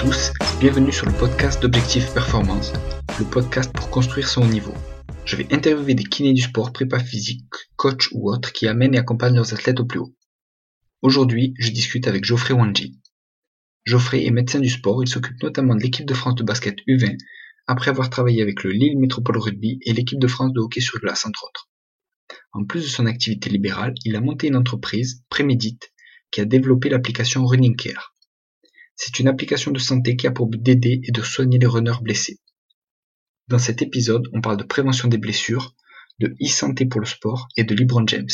tous, bienvenue sur le podcast d'Objectif Performance, le podcast pour construire son haut niveau. Je vais interviewer des kinés du sport, prépa physique, coach ou autres qui amènent et accompagnent leurs athlètes au plus haut. Aujourd'hui, je discute avec Geoffrey Wanji. Geoffrey est médecin du sport, il s'occupe notamment de l'équipe de France de basket U20, après avoir travaillé avec le Lille Métropole Rugby et l'équipe de France de hockey sur glace entre autres. En plus de son activité libérale, il a monté une entreprise, Prémédite, qui a développé l'application Running Care. C'est une application de santé qui a pour but d'aider et de soigner les runners blessés. Dans cet épisode, on parle de prévention des blessures, de e-santé pour le sport et de LeBron James.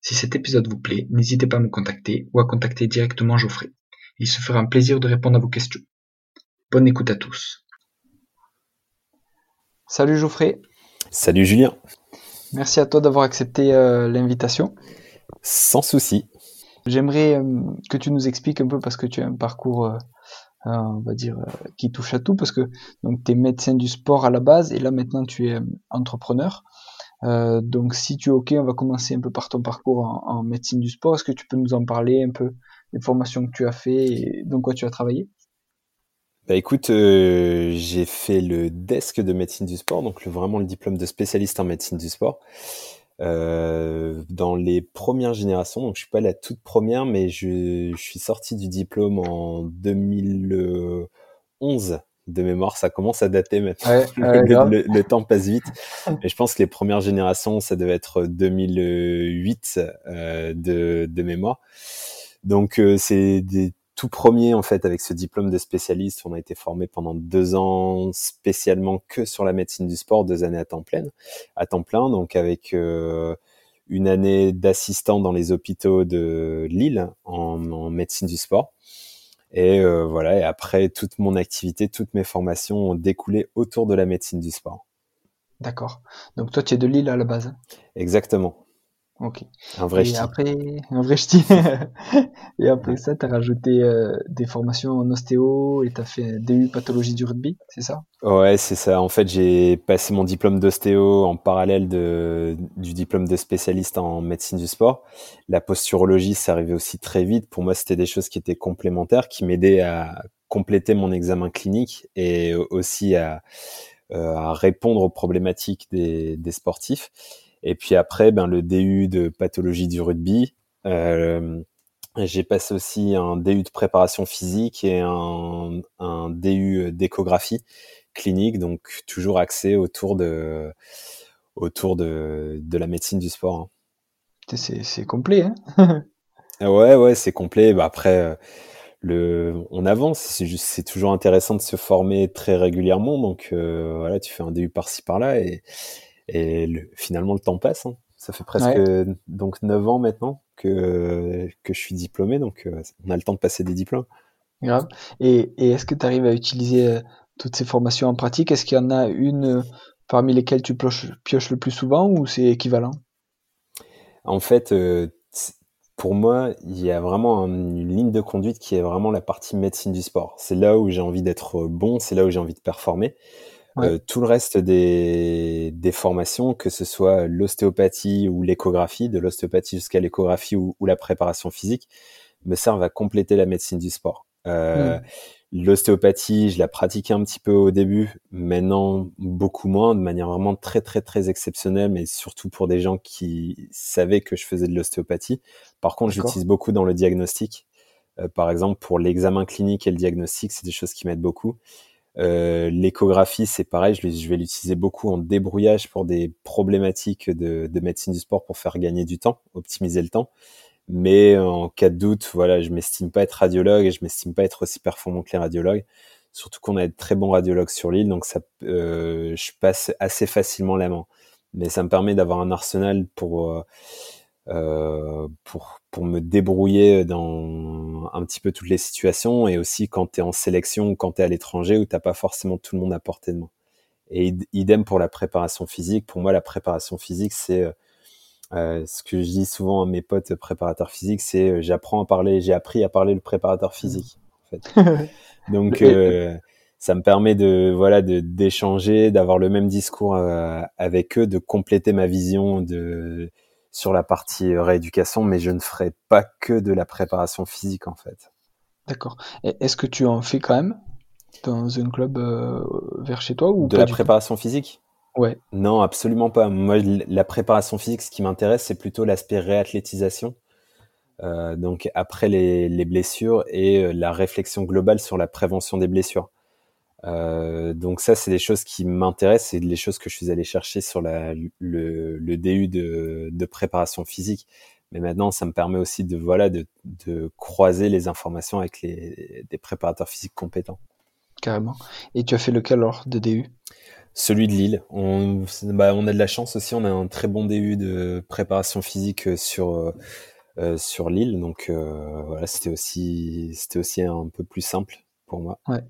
Si cet épisode vous plaît, n'hésitez pas à me contacter ou à contacter directement Geoffrey. Il se fera un plaisir de répondre à vos questions. Bonne écoute à tous. Salut Geoffrey. Salut Julien. Merci à toi d'avoir accepté euh, l'invitation. Sans souci. J'aimerais euh, que tu nous expliques un peu parce que tu as un parcours, euh, on va dire, qui touche à tout parce que donc tu es médecin du sport à la base et là maintenant tu es entrepreneur. donc si tu es ok, on va commencer un peu par ton parcours en, médecine du sport. Est-ce que tu peux nous en parler un peu des formations que tu as fait et dans quoi tu as travaillé? Bah écoute, j'ai fait le desk de médecine du sport, donc vraiment le diplôme de spécialiste en médecine du sport. Euh, dans les premières générations. Donc, je suis pas la toute première, mais je, je suis sorti du diplôme en 2011 de mémoire. Ça commence à dater maintenant. le, temps passe vite. Mais je pense que les premières générations, ça devait être 2008 euh, de, de mémoire. Donc, euh, c'est des tout premier en fait avec ce diplôme de spécialiste. On a été formé pendant deux ans spécialement que sur la médecine du sport, deux années à temps plein, à temps plein, donc avec euh, une année d'assistant dans les hôpitaux de Lille en, médecine du sport. Et euh, voilà. Et après, toute mon activité, toutes mes formations ont découlé autour de la médecine du sport. D'accord. Donc toi, tu es de Lille à la base. Exactement. Ok. Un vrai et après, un vrai ch'ti. et après ça, tu as rajouté euh, des formations en ostéo et tu as fait un DU pathologie du rugby, c'est ça? Ouais, c'est ça. En fait, j'ai passé mon diplôme d'ostéo en parallèle de, du diplôme de spécialiste en médecine du sport. La posturologie, ça arrivait aussi très vite. Pour moi, c'était des choses qui étaient complémentaires, qui m'aidaient à compléter mon examen clinique et aussi à, euh, à répondre aux problématiques des, des sportifs. Et puis après, ben, le DU de pathologie du rugby. Euh, j'ai passé aussi un DU de préparation physique et un, un DU d'échographie clinique, donc toujours axé autour de, autour de, de la médecine du sport. Hein. C'est complet, hein Ouais, ouais, c'est complet. Bah, après, euh, le, on avance. C'est juste, c'est toujours intéressant de se former très régulièrement. Donc euh, voilà, tu fais un DU par-ci par-là et, et finalement, le temps passe. Hein. Ça fait presque donc 9 ans maintenant que, que je suis diplômé, donc euh, on a le temps de passer des diplômes. Grave. Et, et est-ce que tu arrives à utiliser euh, toutes ces formations en pratique? Est-ce qu'il y en a une euh, parmi lesquelles tu pioches, le plus souvent ou c'est équivalent? En fait, pour moi, il y a vraiment une ligne de conduite qui est vraiment la partie médecine du sport. C'est là où j'ai envie d'être bon, c'est là où j'ai envie de performer. Euh, tout le reste des, des formations, que ce soit l'ostéopathie ou l'échographie, de l'ostéopathie jusqu'à l'échographie ou, la préparation physique, me servent à compléter la médecine du sport. Euh, mmh. L'ostéopathie, je la pratiquais un petit peu au début, maintenant beaucoup moins, de manière vraiment très très très exceptionnelle, mais surtout pour des gens qui savaient que je faisais de l'ostéopathie. Par contre, j'utilise beaucoup dans le diagnostic. Euh, par exemple, pour l'examen clinique et le diagnostic, c'est des choses qui m'aident beaucoup. Euh, l'échographie, c'est pareil, je, je vais l'utiliser beaucoup en débrouillage pour des problématiques de, de, médecine du sport pour faire gagner du temps, optimiser le temps. Mais en cas de doute, voilà, je m'estime pas être radiologue et je m'estime pas être aussi performant que les radiologues. Surtout qu'on a de très bons radiologues sur l'île, donc ça, euh, je passe assez facilement la main. Mais ça me permet d'avoir un arsenal pour euh, pour, pour me débrouiller dans un petit peu toutes les situations et aussi quand tu es en sélection ou quand tu es à l'étranger où t'as pas forcément tout le monde à portée de main. Et idem pour la préparation physique. Pour moi, la préparation physique, c'est euh, euh ce que je dis souvent à mes potes préparateurs physiques, c'est euh, j'apprends à parler, j'ai appris à parler le préparateur physique. En fait. Donc euh, ça me permet de voilà de d'échanger, d'avoir le même discours avec eux, de compléter ma vision de sur la partie euh, rééducation, mais je ne ferai pas que de la préparation physique en fait. D'accord. Est-ce que tu en fais quand même dans un club euh, vers chez toi ou De la préparation physique? Ouais. Non, absolument pas. Moi, la préparation physique, ce qui m'intéresse, c'est plutôt l'aspect réathlétisation. Euh, donc après les, blessures et la réflexion globale sur la prévention des blessures. Donc ça, c'est des choses qui m'intéressent, c'est les choses que je suis allé chercher sur la, le, le DU de, de, préparation physique. Mais maintenant, ça me permet aussi de voilà de, de croiser les informations avec les, des préparateurs physiques compétents. Carrément. Et tu as fait lequel alors de DU Celui de Lille. On, bah, on a de la chance aussi, on a un très bon DU de préparation physique sur, euh, euh sur Lille. Donc euh, voilà, c'était aussi, c'était aussi un peu plus simple pour moi. Ouais.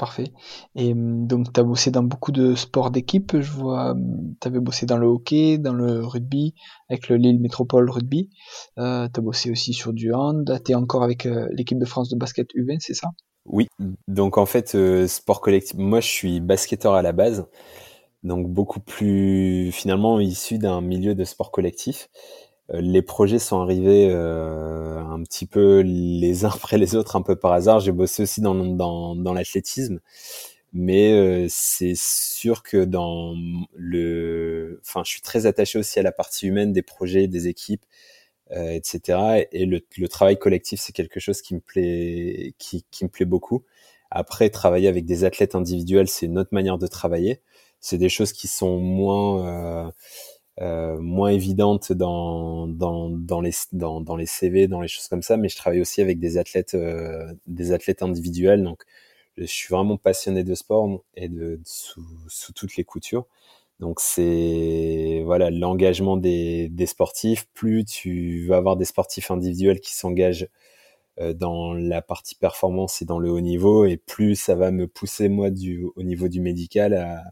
Parfait. Et hum, donc, tu as bossé dans beaucoup de sports d'équipe. Je vois, hum, tu avais bossé dans le hockey, dans le rugby, avec le Lille Métropole Rugby. Euh, tu as bossé aussi sur du hand. Tu es encore avec euh, l'équipe de France de basket U20, c'est ça? Oui. Donc, en fait, euh, sport collectif. Moi, je suis basketteur à la base. Donc, beaucoup plus, finalement, issu d'un milieu de sport collectif. Euh, les projets sont arrivés euh, un petit peu les uns après les autres, un peu par hasard. J'ai bossé aussi dans, dans, dans l'athlétisme, mais euh, c'est sûr que dans le, enfin, je suis très attaché aussi à la partie humaine des projets, des équipes, euh, etc. Et le, le, travail collectif, c'est quelque chose qui me plaît, qui, qui me plaît beaucoup. Après, travailler avec des athlètes individuels, c'est une autre manière de travailler. C'est des choses qui sont moins euh, moins évidente dans, dans, dans, les, dans, dans les CV, dans les choses comme ça, mais je travaille aussi avec des athlètes, euh, des athlètes individuels. Donc, je suis vraiment passionné de sport et de, sous, sous toutes les coutures. Donc c'est voilà l'engagement des, des, sportifs. Plus tu vas avoir des sportifs individuels qui s'engagent euh, dans la partie performance et dans le haut niveau et plus ça va me pousser moi du au niveau du médical à,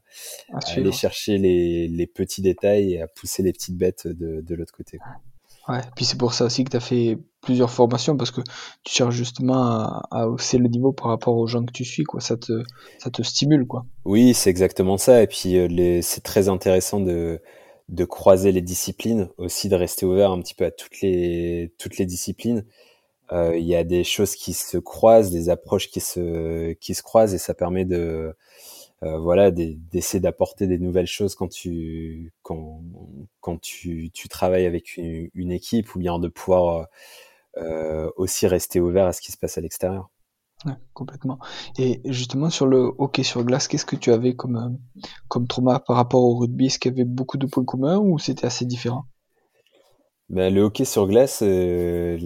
aller chercher les, les, petits détails et à pousser les petites bêtes de, de l'autre côté. Ouais, puis c'est pour ça aussi que tu as fait plusieurs formations parce que tu cherches justement à, à, hausser le niveau par rapport aux gens que tu suis quoi, ça te ça te stimule quoi. Oui, c'est exactement ça et puis euh, c'est très intéressant de de croiser les disciplines, aussi de rester ouvert un petit peu à toutes les toutes les disciplines euh, il y a des choses qui se croisent, des approches qui se qui se croisent et ça permet de euh, voilà d'essayer d'apporter des nouvelles choses quand tu quand quand tu, tu travailles avec une, une équipe ou bien de pouvoir euh, aussi rester ouvert à ce qui se passe à l'extérieur. Ouais, complètement. Et justement sur le hockey sur glace, qu'est-ce que tu avais comme comme trauma par rapport au rugby? Est-ce qu'il y avait beaucoup de points communs ou c'était assez différent? Ben, le hockey sur glace, euh,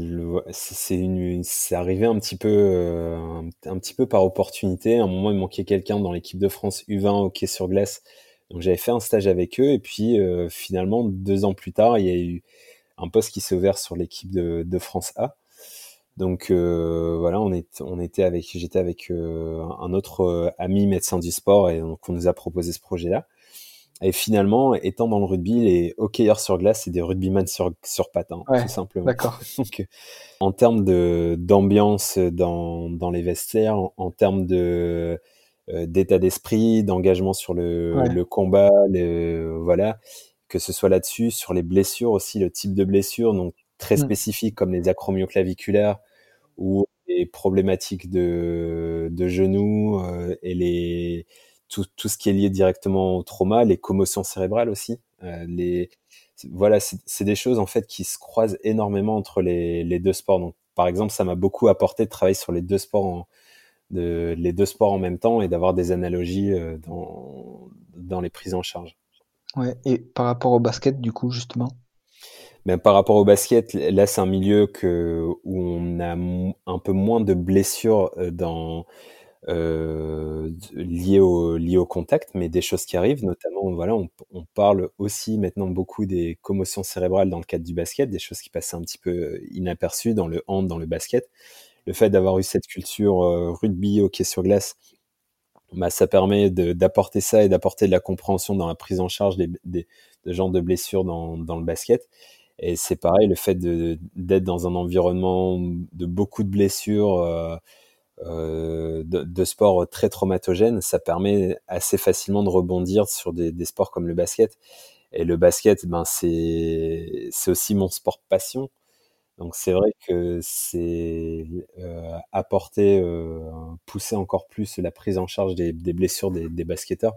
c'est arrivé un petit peu, euh, un, petit peu par opportunité. À un moment, il manquait quelqu'un dans l'équipe de France U20 hockey sur glace, donc j'avais fait un stage avec eux. Et puis euh, finalement, deux ans plus tard, il y a eu un poste qui s'est ouvert sur l'équipe de, de, France A. Donc voilà, on, est, on était avec, j'étais avec un autre ami médecin du sport et donc on nous a proposé ce projet-là. Et finalement, étant dans le rugby, les hockeyeurs sur glace, c'est des rugbyman sur, sur patin, tout simplement. D'accord. Donc, en termes de d'ambiance dans, dans les vestiaires, en, termes de euh, d'état d'esprit, d'engagement sur le, le combat, le, voilà, que ce soit là-dessus, sur les blessures aussi, le type de blessures, donc très mm. spécifiques comme les acromioclaviculaires ou les problématiques de, de genoux euh, et les tout, tout, ce qui est lié directement au trauma, les commotions cérébrales aussi. Euh, les, voilà, c'est des choses en fait qui se croisent énormément entre les, les deux sports. Donc, par exemple, ça m'a beaucoup apporté de travailler sur les deux sports en, de, les deux sports en même temps et d'avoir des analogies euh, dans, dans les prises en charge. Ouais, et par rapport au basket, du coup, justement? Ben, par rapport au basket, là, c'est un milieu que, où on a un peu moins de blessures euh, dans, euh, liées au au contact, mais des choses qui arrivent, notamment voilà, on, on, parle aussi maintenant beaucoup des commotions cérébrales dans le cadre du basket, des choses qui passaient un petit peu inaperçues dans le hand, dans le basket. Le fait d'avoir eu cette culture euh, rugby, hockey sur glace, bah, ça permet d'apporter ça et d'apporter de la compréhension dans la prise en charge des, des de genres de blessures dans, dans le basket. Et c'est pareil, le fait d'être dans un environnement de beaucoup de blessures. Euh, euh, de, de, sport très traumatogène, ça permet assez facilement de rebondir sur des, sports comme le basket. Et le basket, ben c'est aussi mon sport passion. Donc c'est vrai que c'est euh, apporter, euh, pousser encore plus la prise en charge des, blessures des, basketteurs,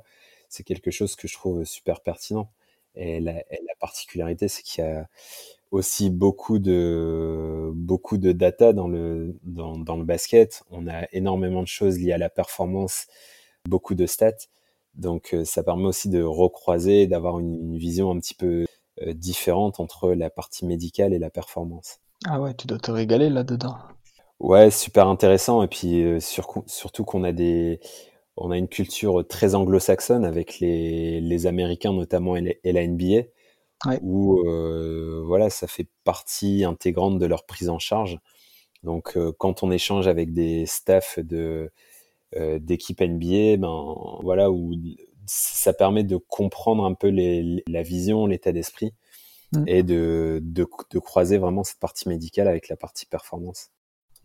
c'est quelque chose que je trouve super pertinent. Et la, particularité, c'est qu'il y a aussi beaucoup de beaucoup de data dans le dans, dans, le basket. On a énormément de choses liées à la performance, beaucoup de stats. Donc euh, ça permet aussi de recroiser, d'avoir une, vision un petit peu euh, différente entre la partie médicale et la performance. Ah ouais, tu dois te régaler là-dedans. Ouais, super intéressant. Et puis euh, surtout qu'on a des, on a une culture très anglo-saxonne avec les, les Américains notamment et, la NBA, où voilà, ça fait partie intégrante de leur prise en charge. Donc quand on échange avec des staffs de euh, d'équipe NBA, ben voilà où ça permet de comprendre un peu les, la vision, l'état d'esprit mm. et de, de, de, croiser vraiment cette partie médicale avec la partie performance.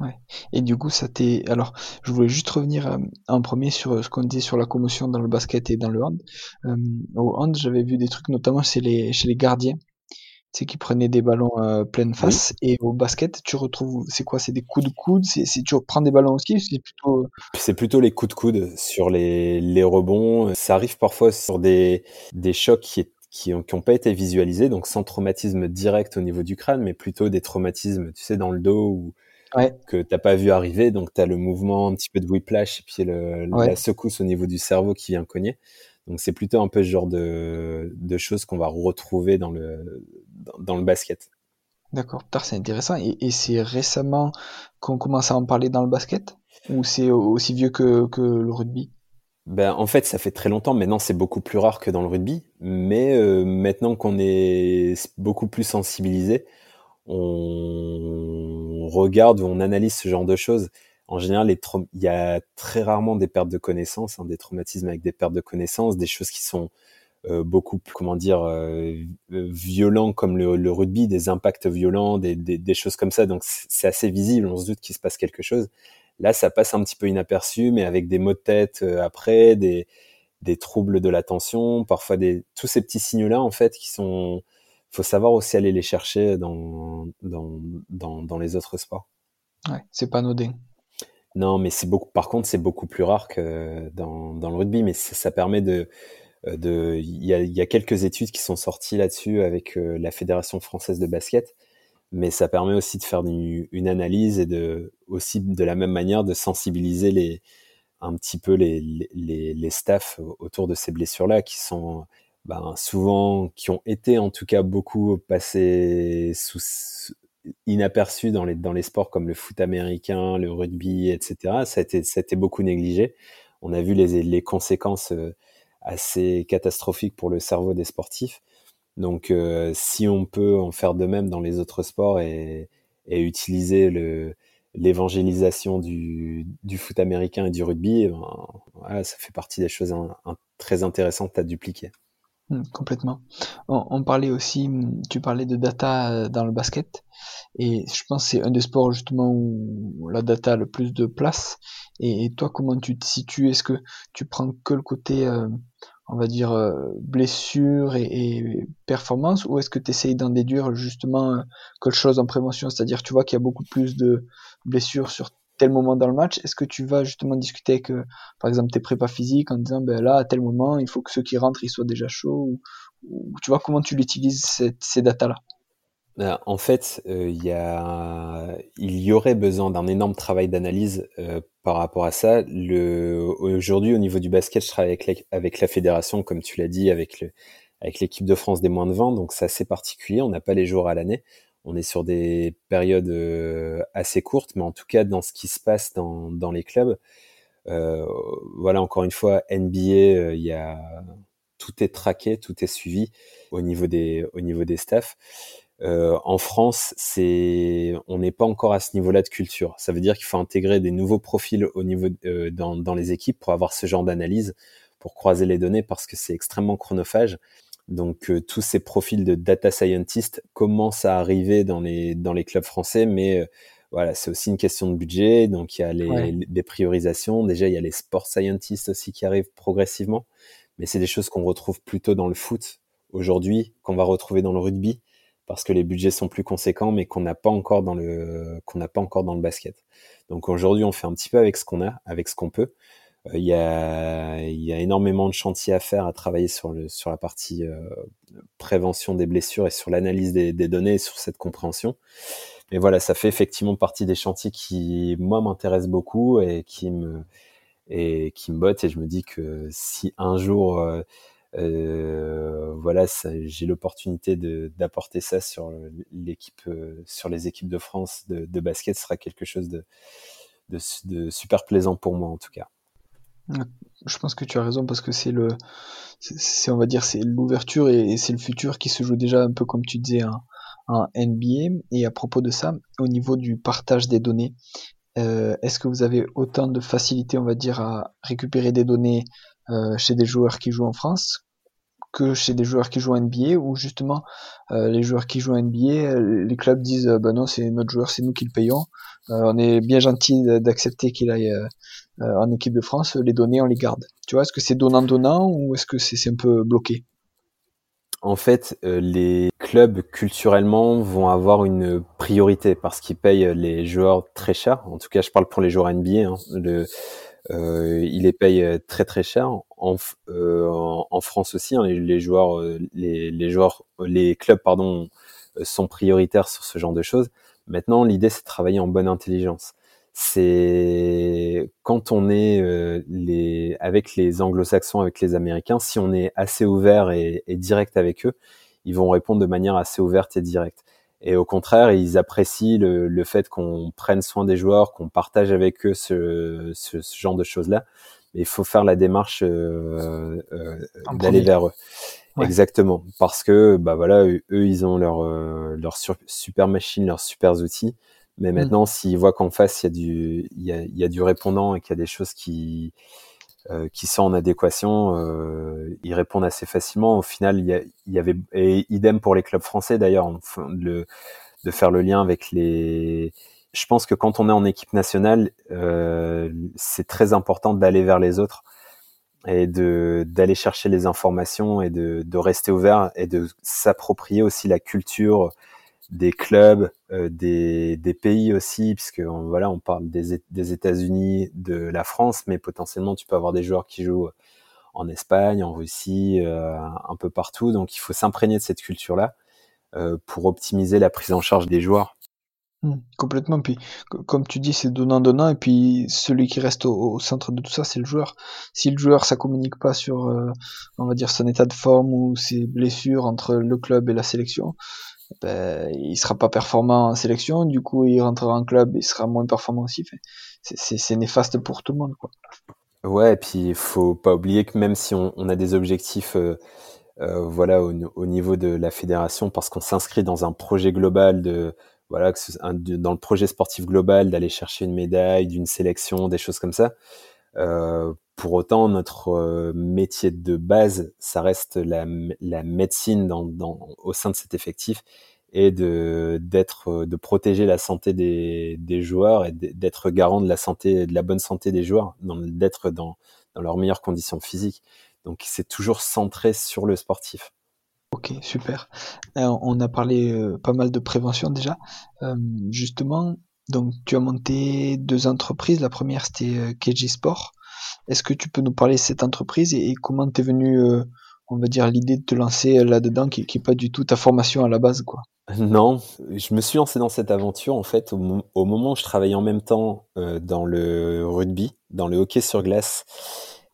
Ouais. Et du coup, ça t'est. Alors, je voulais juste revenir euh, en premier sur ce qu'on disait sur la commotion dans le basket et dans le hand. Euh, au hand, j'avais vu des trucs, notamment chez les, chez les gardiens c'est qui prenait des ballons euh, pleine face. Et au basket, tu retrouves, c'est quoi? C'est des coups de coude? C'est tu reprends des ballons aussi C'est plutôt. C'est plutôt les coups de coude sur les, les rebonds. Ça arrive parfois sur des, des chocs qui, qui n'ont qui ont pas été visualisés, donc sans traumatisme direct au niveau du crâne, mais plutôt des traumatismes, tu sais, dans le dos ou ouais. que t'as pas vu arriver. Donc tu as le mouvement, un petit peu de whiplash, et puis le, la secousse au niveau du cerveau qui vient cogner. Donc c'est plutôt un peu ce genre de, de choses qu'on va retrouver dans le, dans le basket. D'accord, c'est intéressant. Et, c'est récemment qu'on commence à en parler dans le basket? Ou c'est aussi vieux que, que le rugby? Ben, en fait, ça fait très longtemps. Maintenant, c'est beaucoup plus rare que dans le rugby. Mais euh, maintenant qu'on est beaucoup plus sensibilisé, on regarde ou on analyse ce genre de choses. En général, il y a très rarement des pertes de connaissances, hein, des traumatismes avec des pertes de connaissances, des choses qui sont euh, beaucoup plus, comment dire, euh, violents comme le, rugby, des impacts violents, des, choses comme ça. Donc c'est assez visible, on se doute qu'il se passe quelque chose. Là, ça passe un petit peu inaperçu, mais avec des maux de tête euh, après, des, des troubles de l'attention, parfois des tous ces petits signaux-là en fait qui sont, faut savoir aussi aller les chercher dans dans dans, dans les autres sports. Ouais, c'est pas anodin. Non, mais c'est beaucoup. Par contre, c'est beaucoup plus rare que dans, dans le rugby, mais ça permet de euh, de, il y a, y a, quelques études qui sont sorties là-dessus avec euh, la Fédération française de basket, mais ça permet aussi de faire une, une, analyse et de aussi de la même manière de sensibiliser les un petit peu les, les, les staffs autour de ces blessures-là qui sont ben, souvent qui ont été en tout cas beaucoup passés sous inaperçus dans les dans les sports comme le foot américain, le rugby, etc. Ça a été ça a été beaucoup négligé. On a vu les les conséquences euh, assez catastrophique pour le cerveau des sportifs. Donc, euh, si on peut en faire de même dans les autres sports et, et utiliser le, l'évangélisation du, du, foot américain et du rugby, eh ben, voilà, ça fait partie des choses très intéressantes à dupliquer. Mmh, complètement. On, parlait aussi, tu parlais de data euh, dans le basket, et je pense que c'est un des sports justement où la data a le plus de place. Et, toi, comment tu te situes? Est-ce que tu prends que le côté, euh, on va dire, euh, blessure et, performance, ou est-ce que tu essayes d'en déduire justement quelque chose en prévention? C'est-à-dire, tu vois qu'il y a beaucoup plus de blessures sur tel moment dans le match, est-ce que tu vas justement discuter avec, par exemple, tes prépas physiques en disant, ben là, à tel moment, il faut que ceux qui rentrent, ils soient déjà chauds, ou, tu vois comment tu l'utilises, ces datas-là? Ben, en fait, euh, il y a, il y aurait besoin d'un énorme travail d'analyse euh, par rapport à ça. Le, aujourd'hui, au niveau du basket, je travaille avec la, avec la fédération, comme tu l'as dit, avec le, avec l'équipe de France des moins de 20, donc c'est assez particulier. On n'a pas les jours à l'année. On est sur des périodes euh, assez courtes, mais en tout cas, dans ce qui se passe dans, les clubs, voilà, encore une fois, NBA, a tout est traqué, tout est suivi au niveau des, au staffs. Euh, en France, on n'est pas encore à ce niveau-là de culture. Ça veut dire qu'il faut intégrer des nouveaux profils au niveau euh, dans, les équipes pour avoir ce genre d'analyse, pour croiser les données, parce que c'est extrêmement chronophage. Donc euh, tous ces profils de data scientist commencent à arriver dans les dans les clubs français, mais voilà, c'est aussi une question de budget. Donc il y a les, des priorisations. Déjà, il y a les sport scientists aussi qui arrivent progressivement, mais c'est des choses qu'on retrouve plutôt dans le foot aujourd'hui, qu'on va retrouver dans le rugby parce que les budgets sont plus conséquents, mais qu'on n'a pas encore dans le qu'on n'a pas encore dans le basket. Donc aujourd'hui, on fait un petit peu avec ce qu'on a, avec ce qu'on peut. Euh, il y, a, énormément de chantiers à faire, à travailler sur, la partie euh, prévention des blessures et sur l'analyse des, données et sur cette compréhension. Mais voilà, ça fait effectivement partie des chantiers qui, moi, m'intéressent beaucoup et qui me, et bottent. Et je me dis que si un jour, euh, voilà, j'ai l'opportunité d'apporter ça sur l'équipe, sur les équipes de France de, basket, ce sera quelque chose de super plaisant pour moi en tout cas. Je pense que tu as raison parce que c'est le, c'est on va dire c'est l'ouverture et, c'est le futur qui se joue déjà un peu comme tu disais en, NBA. Et à propos de ça, au niveau du partage des données, euh, est-ce que vous avez autant de facilité, on va dire, à récupérer des données euh, chez des joueurs qui jouent en France que chez des joueurs qui jouent en NBA ou justement euh, les joueurs qui jouent en NBA, les clubs disent bah non c'est notre joueur, c'est nous qui le payons. on est bien gentil d'accepter qu'il aille euh, en équipe de France, les données, on les garde. Tu vois, est-ce que c'est donnant-donnant ou est-ce que c'est un peu bloqué? En fait, euh, les clubs culturellement vont avoir une priorité parce qu'ils payent les joueurs très cher. En tout cas, je parle pour les joueurs NBA. Hein. Le, euh, ils les payent très très cher. En, euh, en, France aussi, hein, les, joueurs, les, les, joueurs, les clubs, pardon, sont prioritaires sur ce genre de choses. Maintenant, l'idée c'est de travailler en bonne intelligence c'est quand on est euh, les, avec les anglo-saxons, avec les américains, si on est assez ouvert et, et, direct avec eux, ils vont répondre de manière assez ouverte et directe. Et au contraire, ils apprécient le, le fait qu'on prenne soin des joueurs, qu'on partage avec eux ce, ce, ce genre de choses-là. Mais il faut faire la démarche euh, euh, d'aller vers eux. Exactement, parce que bah voilà, eux, ils ont leur euh, leur super machine, leurs super outils. Mais mmh. maintenant, s'ils voient qu'en face, il y, a du, il, y a, il y a du répondant et qu'il y a des choses qui, qui sont en adéquation, euh, ils répondent assez facilement. Au final, il y, y avait, et idem pour les clubs français d'ailleurs, de faire le lien avec les. Je pense que quand on est en équipe nationale, euh, c'est très important d'aller vers les autres et de d'aller chercher les informations et de, de rester ouvert et de s'approprier aussi la culture des clubs, euh, des, des, pays aussi, puisque on, voilà, on parle des, États-Unis, de la France, mais potentiellement tu peux avoir des joueurs qui jouent en Espagne, en Russie, euh, un peu partout. Donc il faut s'imprégner de cette culture-là euh, pour optimiser la prise en charge des joueurs. Mmh, complètement. Puis, comme tu dis, c'est donnant-donnant. Et puis, celui qui reste au, centre de tout ça, c'est le joueur. Si le joueur, ça communique pas sur, on va dire, son état de forme ou ses blessures entre le club et la sélection, ben, il sera pas performant en sélection, du coup il rentrera en club, il sera moins performant aussi. C'est néfaste pour tout le monde. Quoi. Ouais, et puis il faut pas oublier que même si on, a des objectifs euh, euh, voilà, au, au, niveau de la fédération, parce qu'on s'inscrit dans un projet global de voilà, dans le projet sportif global d'aller chercher une médaille, d'une sélection, des choses comme ça. Euh, pour autant, notre euh, métier de base, ça reste la, médecine au sein de cet effectif et de de protéger la santé des, joueurs et d'être garant de la santé de la bonne santé des joueurs d'être dans, leurs meilleures conditions physiques. Donc c'est toujours centré sur le sportif. Ok super. Euh, on a parlé euh, pas mal de prévention déjà. Justement donc tu as monté deux entreprises. La première c'était KG Sport est-ce que tu peux nous parler de cette entreprise et, comment t'es venu, euh, on va dire, l'idée de te lancer là-dedans, qui n'est pas du tout ta formation à la base, quoi? Non, je me suis lancé dans cette aventure en fait au, moment où je travaillais en même temps euh, dans le rugby, dans le hockey sur glace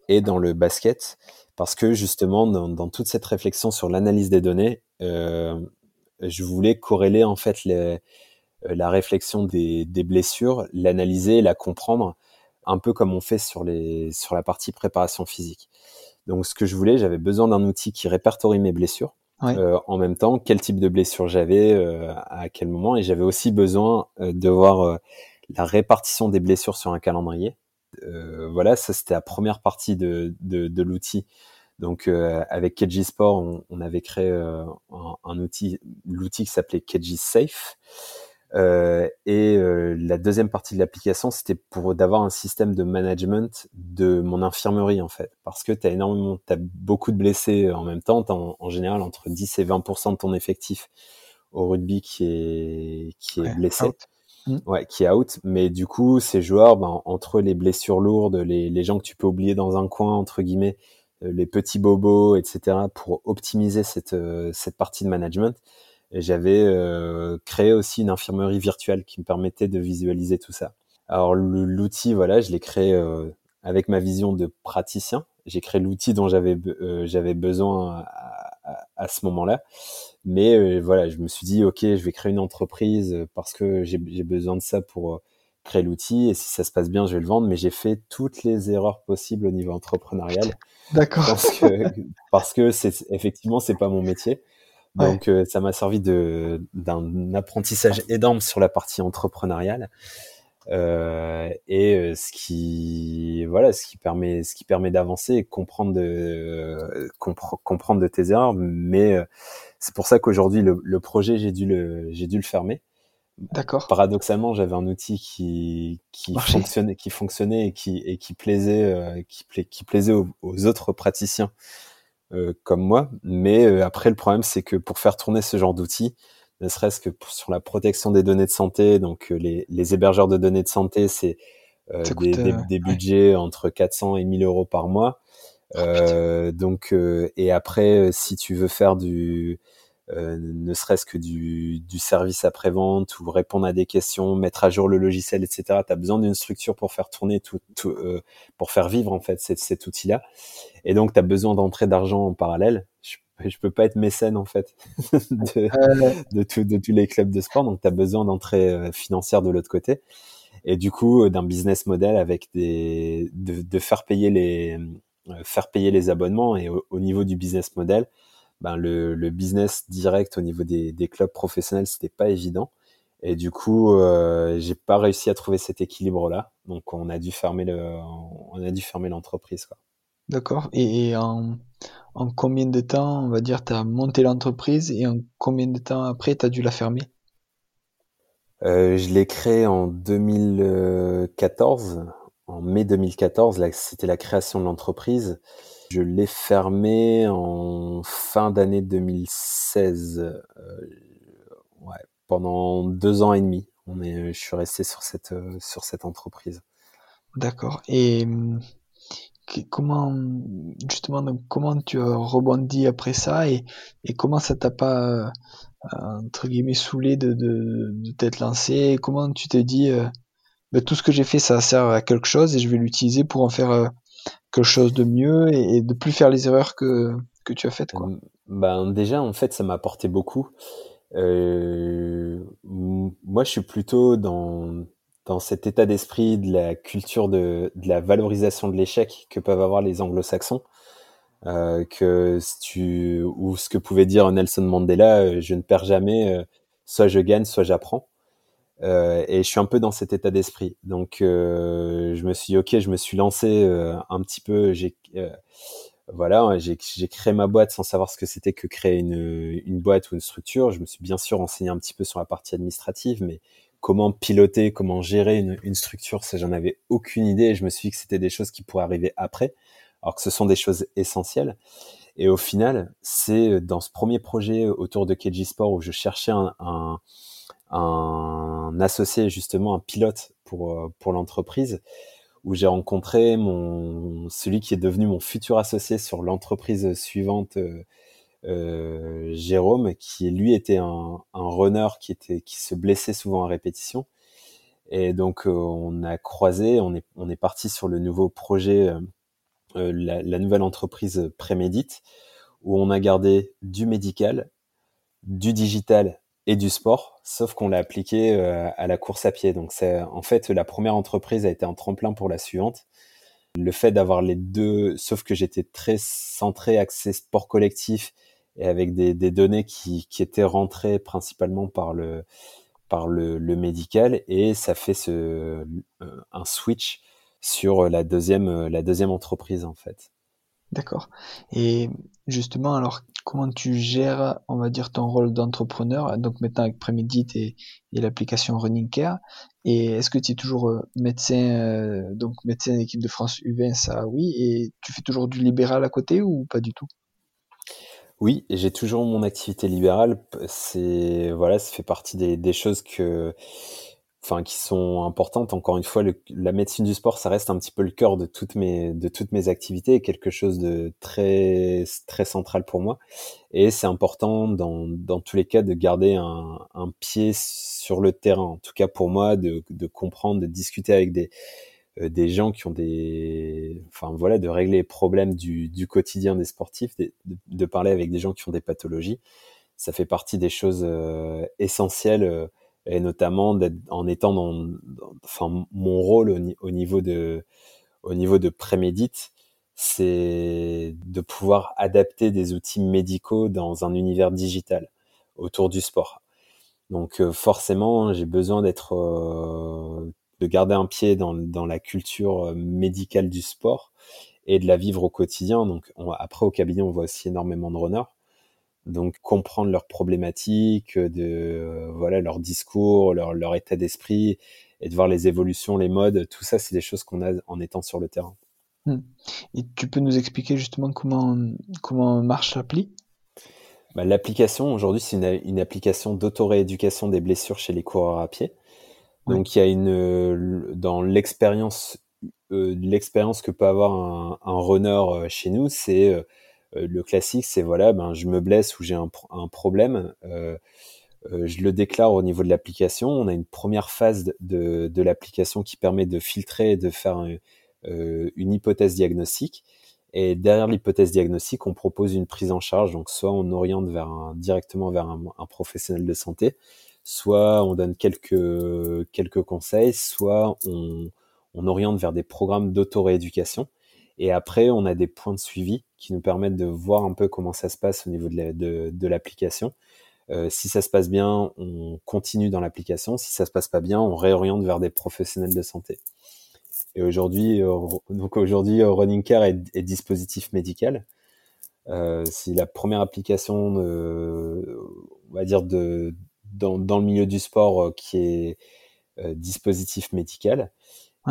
et dans le basket, parce que justement dans, toute cette réflexion sur l'analyse des données, euh, je voulais corréler en fait la réflexion des blessures, l'analyser, la comprendre un peu comme on fait sur, les, sur la partie préparation physique. Donc, ce que je voulais, j'avais besoin d'un outil qui répertorie mes blessures. Euh, en même temps, quel type de blessure j'avais, euh, à quel moment, et j'avais aussi besoin euh, de voir la répartition des blessures sur un calendrier. voilà, ça c'était la première partie de, de, de l'outil. Donc avec KG Sport, on, on avait créé un, un, outil, l'outil qui s'appelait KG Safe. Euh, et euh, la deuxième partie de l'application, c'était pour d'avoir un système de management de mon infirmerie en fait, parce que tu as énormément, as beaucoup de blessés en même temps, en, en, général entre 10 et 20% de ton effectif au rugby qui est qui est blessé. Mm. Ouais, qui est out. Mais du coup, ces joueurs, ben, entre les blessures lourdes, les, les gens que tu peux oublier dans un coin, entre guillemets, euh, les petits bobos, etc., pour optimiser cette, euh, cette partie de management, j'avais euh, créé aussi une infirmerie virtuelle qui me permettait de visualiser tout ça. Alors l'outil, voilà, je l'ai créé euh, avec ma vision de praticien. J'ai créé l'outil dont j'avais euh, j'avais besoin à, à, ce moment-là. Mais voilà, je me suis dit, ok, je vais créer une entreprise parce que j'ai besoin de ça pour créer l'outil. Et si ça se passe bien, je vais le vendre. Mais j'ai fait toutes les erreurs possibles au niveau entrepreneurial. D'accord. Parce que parce que c'est effectivement c'est pas mon métier. Donc euh, ça m'a servi de d'un apprentissage énorme sur la partie entrepreneuriale. Euh, et euh, ce qui voilà ce qui permet ce qui permet d'avancer et comprendre de comprendre de tes erreurs. Mais c'est pour ça qu'aujourd'hui le, le, projet j'ai dû le j'ai dû le fermer. D'accord. Paradoxalement, j'avais un outil qui qui fonctionnait, qui fonctionnait et qui et qui plaisait, qui, qui plaisait aux, autres praticiens. euh, comme moi. Mais euh, après, le problème, c'est que pour faire tourner ce genre d'outils, ne serait-ce que sur la protection des données de santé, donc euh, les, les hébergeurs de données de santé, c'est des, des, des, budgets entre 400 et 1000 euros par mois. Oh, donc, et après, si tu veux faire du euh, ne serait-ce que du, du service après-vente ou répondre à des questions, mettre à jour le logiciel, etc. Tu as besoin d'une structure pour faire tourner tout, tout euh, pour faire vivre en fait cet, cet outil-là. Et donc, tu as besoin d'entrée d'argent en parallèle. Je, je peux pas être mécène en fait de, de, tout, de tous les clubs de sport, donc tu as besoin d'entrée euh, financière de l'autre côté. Et du coup, euh, d'un business model avec des, de, de faire payer les, faire payer les abonnements et au, au niveau du business model, ben le, le, business direct au niveau des, des clubs professionnels, c'était pas évident. Et du coup, euh, j'ai pas réussi à trouver cet équilibre-là. Donc, on a dû fermer le, on a dû fermer l'entreprise. D'accord. Et, et en, en, combien de temps, on va dire, tu as monté l'entreprise et en combien de temps après, tu as dû la fermer? Euh, Je l'ai créée en 2014, en mai 2014. C'était la création de l'entreprise. Je l'ai fermé en fin d'année 2016. Euh, ouais, pendant deux ans et demi. On est, je suis resté sur cette, euh, sur cette entreprise. D'accord. Et comment, justement, comment tu as rebondi après ça et, et comment ça t'a pas, euh, entre guillemets, saoulé de, de, t'être lancé? Comment tu t'es dit, ben, tout ce que j'ai fait, ça sert à quelque chose et je vais l'utiliser pour en faire quelque chose de mieux et, de plus faire les erreurs que, que tu as faites quoi. Ben déjà en fait ça m'a apporté beaucoup. Euh, moi je suis plutôt dans dans cet état d'esprit de la culture de, de la valorisation de l'échec que peuvent avoir les anglo-saxons. Euh, que si tu ou ce que pouvait dire Nelson Mandela, euh, je ne perds jamais, soit je gagne, soit j'apprends. Euh, et je suis un peu dans cet état d'esprit. Donc, euh, je me suis dit, ok, je me suis lancé euh, un petit peu. J'ai voilà, j'ai créé ma boîte sans savoir ce que c'était que créer une, une boîte ou une structure. Je me suis bien sûr renseigné un petit peu sur la partie administrative, mais comment piloter, comment gérer une, une structure, ça j'en avais aucune idée. Et je me suis dit que c'était des choses qui pourraient arriver après, alors que ce sont des choses essentielles. Et au final, c'est dans ce premier projet autour de KG Sport où je cherchais un, un un associé justement un pilote pour euh, pour l'entreprise où j'ai rencontré mon celui qui est devenu mon futur associé sur l'entreprise suivante euh, euh, Jérôme qui lui était un, un, runner qui était qui se blessait souvent à répétition. Et donc on a croisé on est on est parti sur le nouveau projet la, la, nouvelle entreprise Prémédite où on a gardé du médical du digital et du sport, sauf qu'on l'a appliqué euh, à la course à pied. Donc c'est en fait la première entreprise a été un tremplin pour la suivante. Le fait d'avoir les deux, sauf que j'étais très centré axé sport collectif et avec des, des données qui, qui, étaient rentrées principalement par le par le, le, médical et ça fait ce euh, un switch sur la deuxième la deuxième entreprise en fait. D'accord. Et justement, alors, comment tu gères, on va dire, ton rôle d'entrepreneur, donc maintenant avec Premedit et, l'application Running Care, et est-ce que tu es toujours euh, médecin, euh, donc médecin d'équipe de France U20, ça oui, et tu fais toujours du libéral à côté ou pas du tout? Oui, j'ai toujours mon activité libérale. C'est voilà, ça fait partie des choses que, enfin, qui sont importantes. Encore une fois, la médecine du sport, ça reste un petit peu le cœur de toutes mes de toutes mes activités, quelque chose de très très central pour moi. Et c'est important dans dans tous les cas de garder un, pied sur le terrain. En tout cas pour moi, de de comprendre, de discuter avec des euh, des gens qui ont des, enfin voilà, de régler les problèmes du, du quotidien des sportifs, de, de, parler avec des gens qui ont des pathologies, ça fait partie des choses euh, essentielles euh, et notamment en étant dans, enfin mon rôle au, niveau de, au niveau de prémédite, c'est de pouvoir adapter des outils médicaux dans un univers digital autour du sport. Donc forcément, j'ai besoin d'être de garder un pied dans, dans, la culture euh, médicale du sport et de la vivre au quotidien. Donc après au cabinet, on voit aussi énormément de runners. Donc comprendre leurs problématiques, de euh, voilà leur discours, leur, leur état d'esprit et de voir les évolutions, les modes, tout ça, c'est des choses qu'on a en étant sur le terrain. Hmm. Et tu peux nous expliquer justement comment comment marche l'appli? Bah, L'application aujourd'hui, c'est une, une, application d'auto-rééducation des blessures chez les coureurs à pied. Donc il y a une dans l'expérience euh, l'expérience que peut avoir un, un runner euh, chez nous, c'est le classique, c'est voilà, ben je me blesse ou j'ai un, problème, euh, je le déclare au niveau de l'application. On a une première phase de, de l'application qui permet de filtrer et de faire une hypothèse diagnostique. Et derrière l'hypothèse diagnostique, on propose une prise en charge. Donc soit on oriente vers un, directement vers un, un professionnel de santé, soit on donne quelques, quelques conseils, soit on, on oriente vers des programmes d'auto-rééducation. Et après, on a des points de suivi qui nous permettent de voir un peu comment ça se passe au niveau de l'application. Euh, si ça se passe bien, on continue dans l'application. Si ça se passe pas bien, on réoriente vers des professionnels de santé. Et aujourd'hui, euh, donc aujourd'hui, euh, Running Care est, dispositif médical. C'est la première application, on va dire de, dans, dans, le milieu du sport qui est dispositif médical.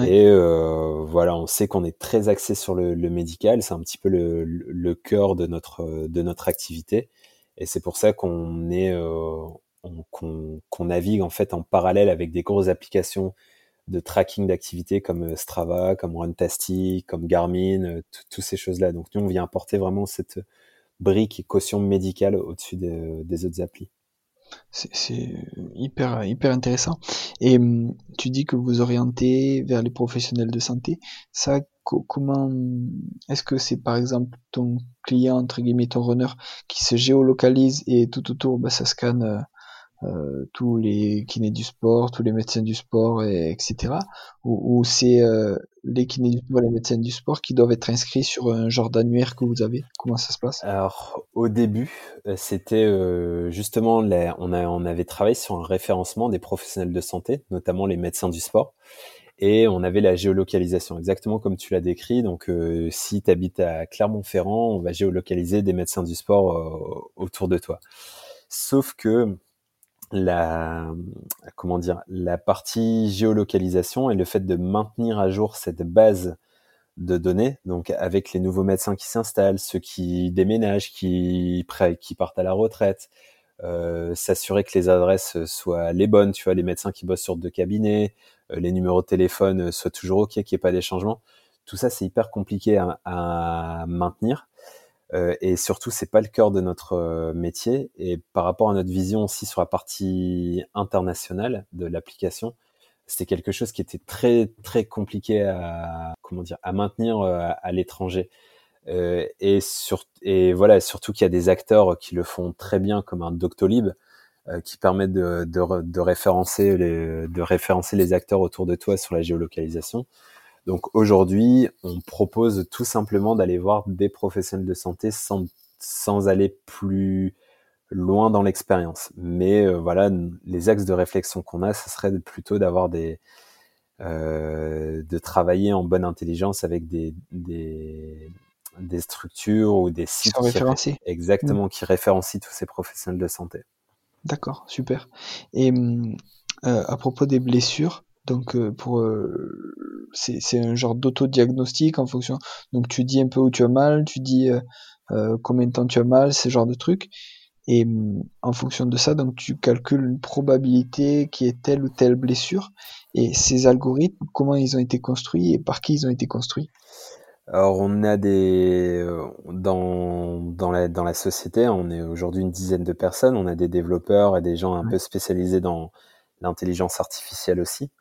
Et euh, voilà, on sait qu'on est très axé sur le, le médical, c'est un petit peu le, le, cœur de notre de notre activité, et c'est pour ça qu'on est euh, qu'on qu navigue en fait en parallèle avec des grosses applications de tracking d'activité comme Strava, comme Runtastic, comme Garmin, toutes ces choses-là. Donc nous, on vient apporter vraiment cette brique et caution médicale au-dessus des, des autres applis. C'est hyper, hyper intéressant. Et hum, tu dis que vous orientez vers les professionnels de santé. Ça, comment est-ce que c'est par exemple ton client, entre guillemets, ton runner, qui se géolocalise et tout autour, bah, ça scanne euh, tous les kinés du sport, tous les médecins du sport, et, etc. Ou, c'est euh, les kinés du sport, les médecins du sport qui doivent être inscrits sur un genre d'annuaire que vous avez? Comment ça se passe? Alors au début, euh, c'était justement, on, a, on avait travaillé sur un référencement des professionnels de santé, notamment les médecins du sport. Et on avait la géolocalisation, exactement comme tu l'as décrit. Donc, si tu habites à Clermont-Ferrand, on va géolocaliser des médecins du sport autour de toi. Sauf que la partie géolocalisation et le fait de maintenir à jour cette base de données donc avec les nouveaux médecins qui s'installent ceux qui déménagent qui qui partent à la retraite euh, s'assurer que les adresses soient les bonnes tu vois les médecins qui bossent sur deux cabinets euh, les numéros de téléphone soient toujours ok qu'il n'y ait pas des changements. Tout ça c'est hyper compliqué à maintenir euh, et surtout, c'est pas le cœur de notre euh, métier. Et par rapport à notre vision aussi sur la partie internationale de l'application, c'était quelque chose qui était très très compliqué à comment dire à maintenir euh, à, l'étranger. et, sur, et voilà, surtout qu'il y a des acteurs qui le font très bien, comme un Doctolib, qui permet de, de, de, référencer les, de référencer les acteurs autour de toi sur la géolocalisation. Donc aujourd'hui, on propose tout simplement d'aller voir des professionnels de santé sans, sans aller plus loin dans l'expérience. Mais euh, voilà, les axes de réflexion qu'on a, ce serait plutôt d'avoir des euh, de travailler en bonne intelligence avec des, des, des structures ou des sites qui, exactement mmh. qui référencient tous ces professionnels de santé. D'accord, super. Et mmh, euh, à propos des blessures, donc euh, pour euh, c'est un genre d'autodiagnostic en fonction. Donc tu dis un peu où tu as mal, tu dis euh, combien de temps tu as mal, ce genre de trucs. Et en fonction de ça, donc tu calcules une probabilité qui est telle ou telle blessure. Et ces algorithmes, comment ils ont été construits et par qui ils ont été construits? Alors on a des dans dans la dans la société, on est aujourd'hui une dizaine de personnes. On a des développeurs et des gens un peu spécialisés dans l'intelligence artificielle aussi.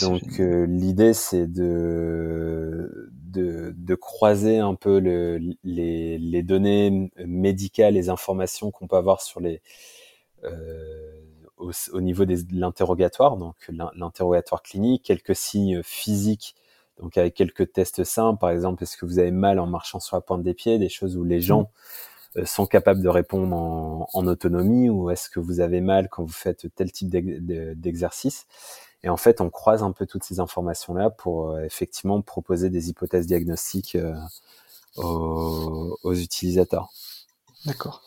Donc euh, l'idée c'est de, de, de croiser un peu le, les, les données médicales, les informations qu'on peut avoir sur les euh, au, au, niveau des, de l'interrogatoire, donc l'interrogatoire clinique, quelques signes physiques, donc avec quelques tests simples, par exemple, est-ce que vous avez mal en marchant sur la pointe des pieds, des choses où les mmh. gens euh, sont capables de répondre en, en autonomie, ou est-ce que vous avez mal quand vous faites tel type d'exercice? Et en fait, on croise un peu toutes ces informations-là pour euh, effectivement proposer des hypothèses diagnostiques euh, aux, aux, utilisateurs. D'accord.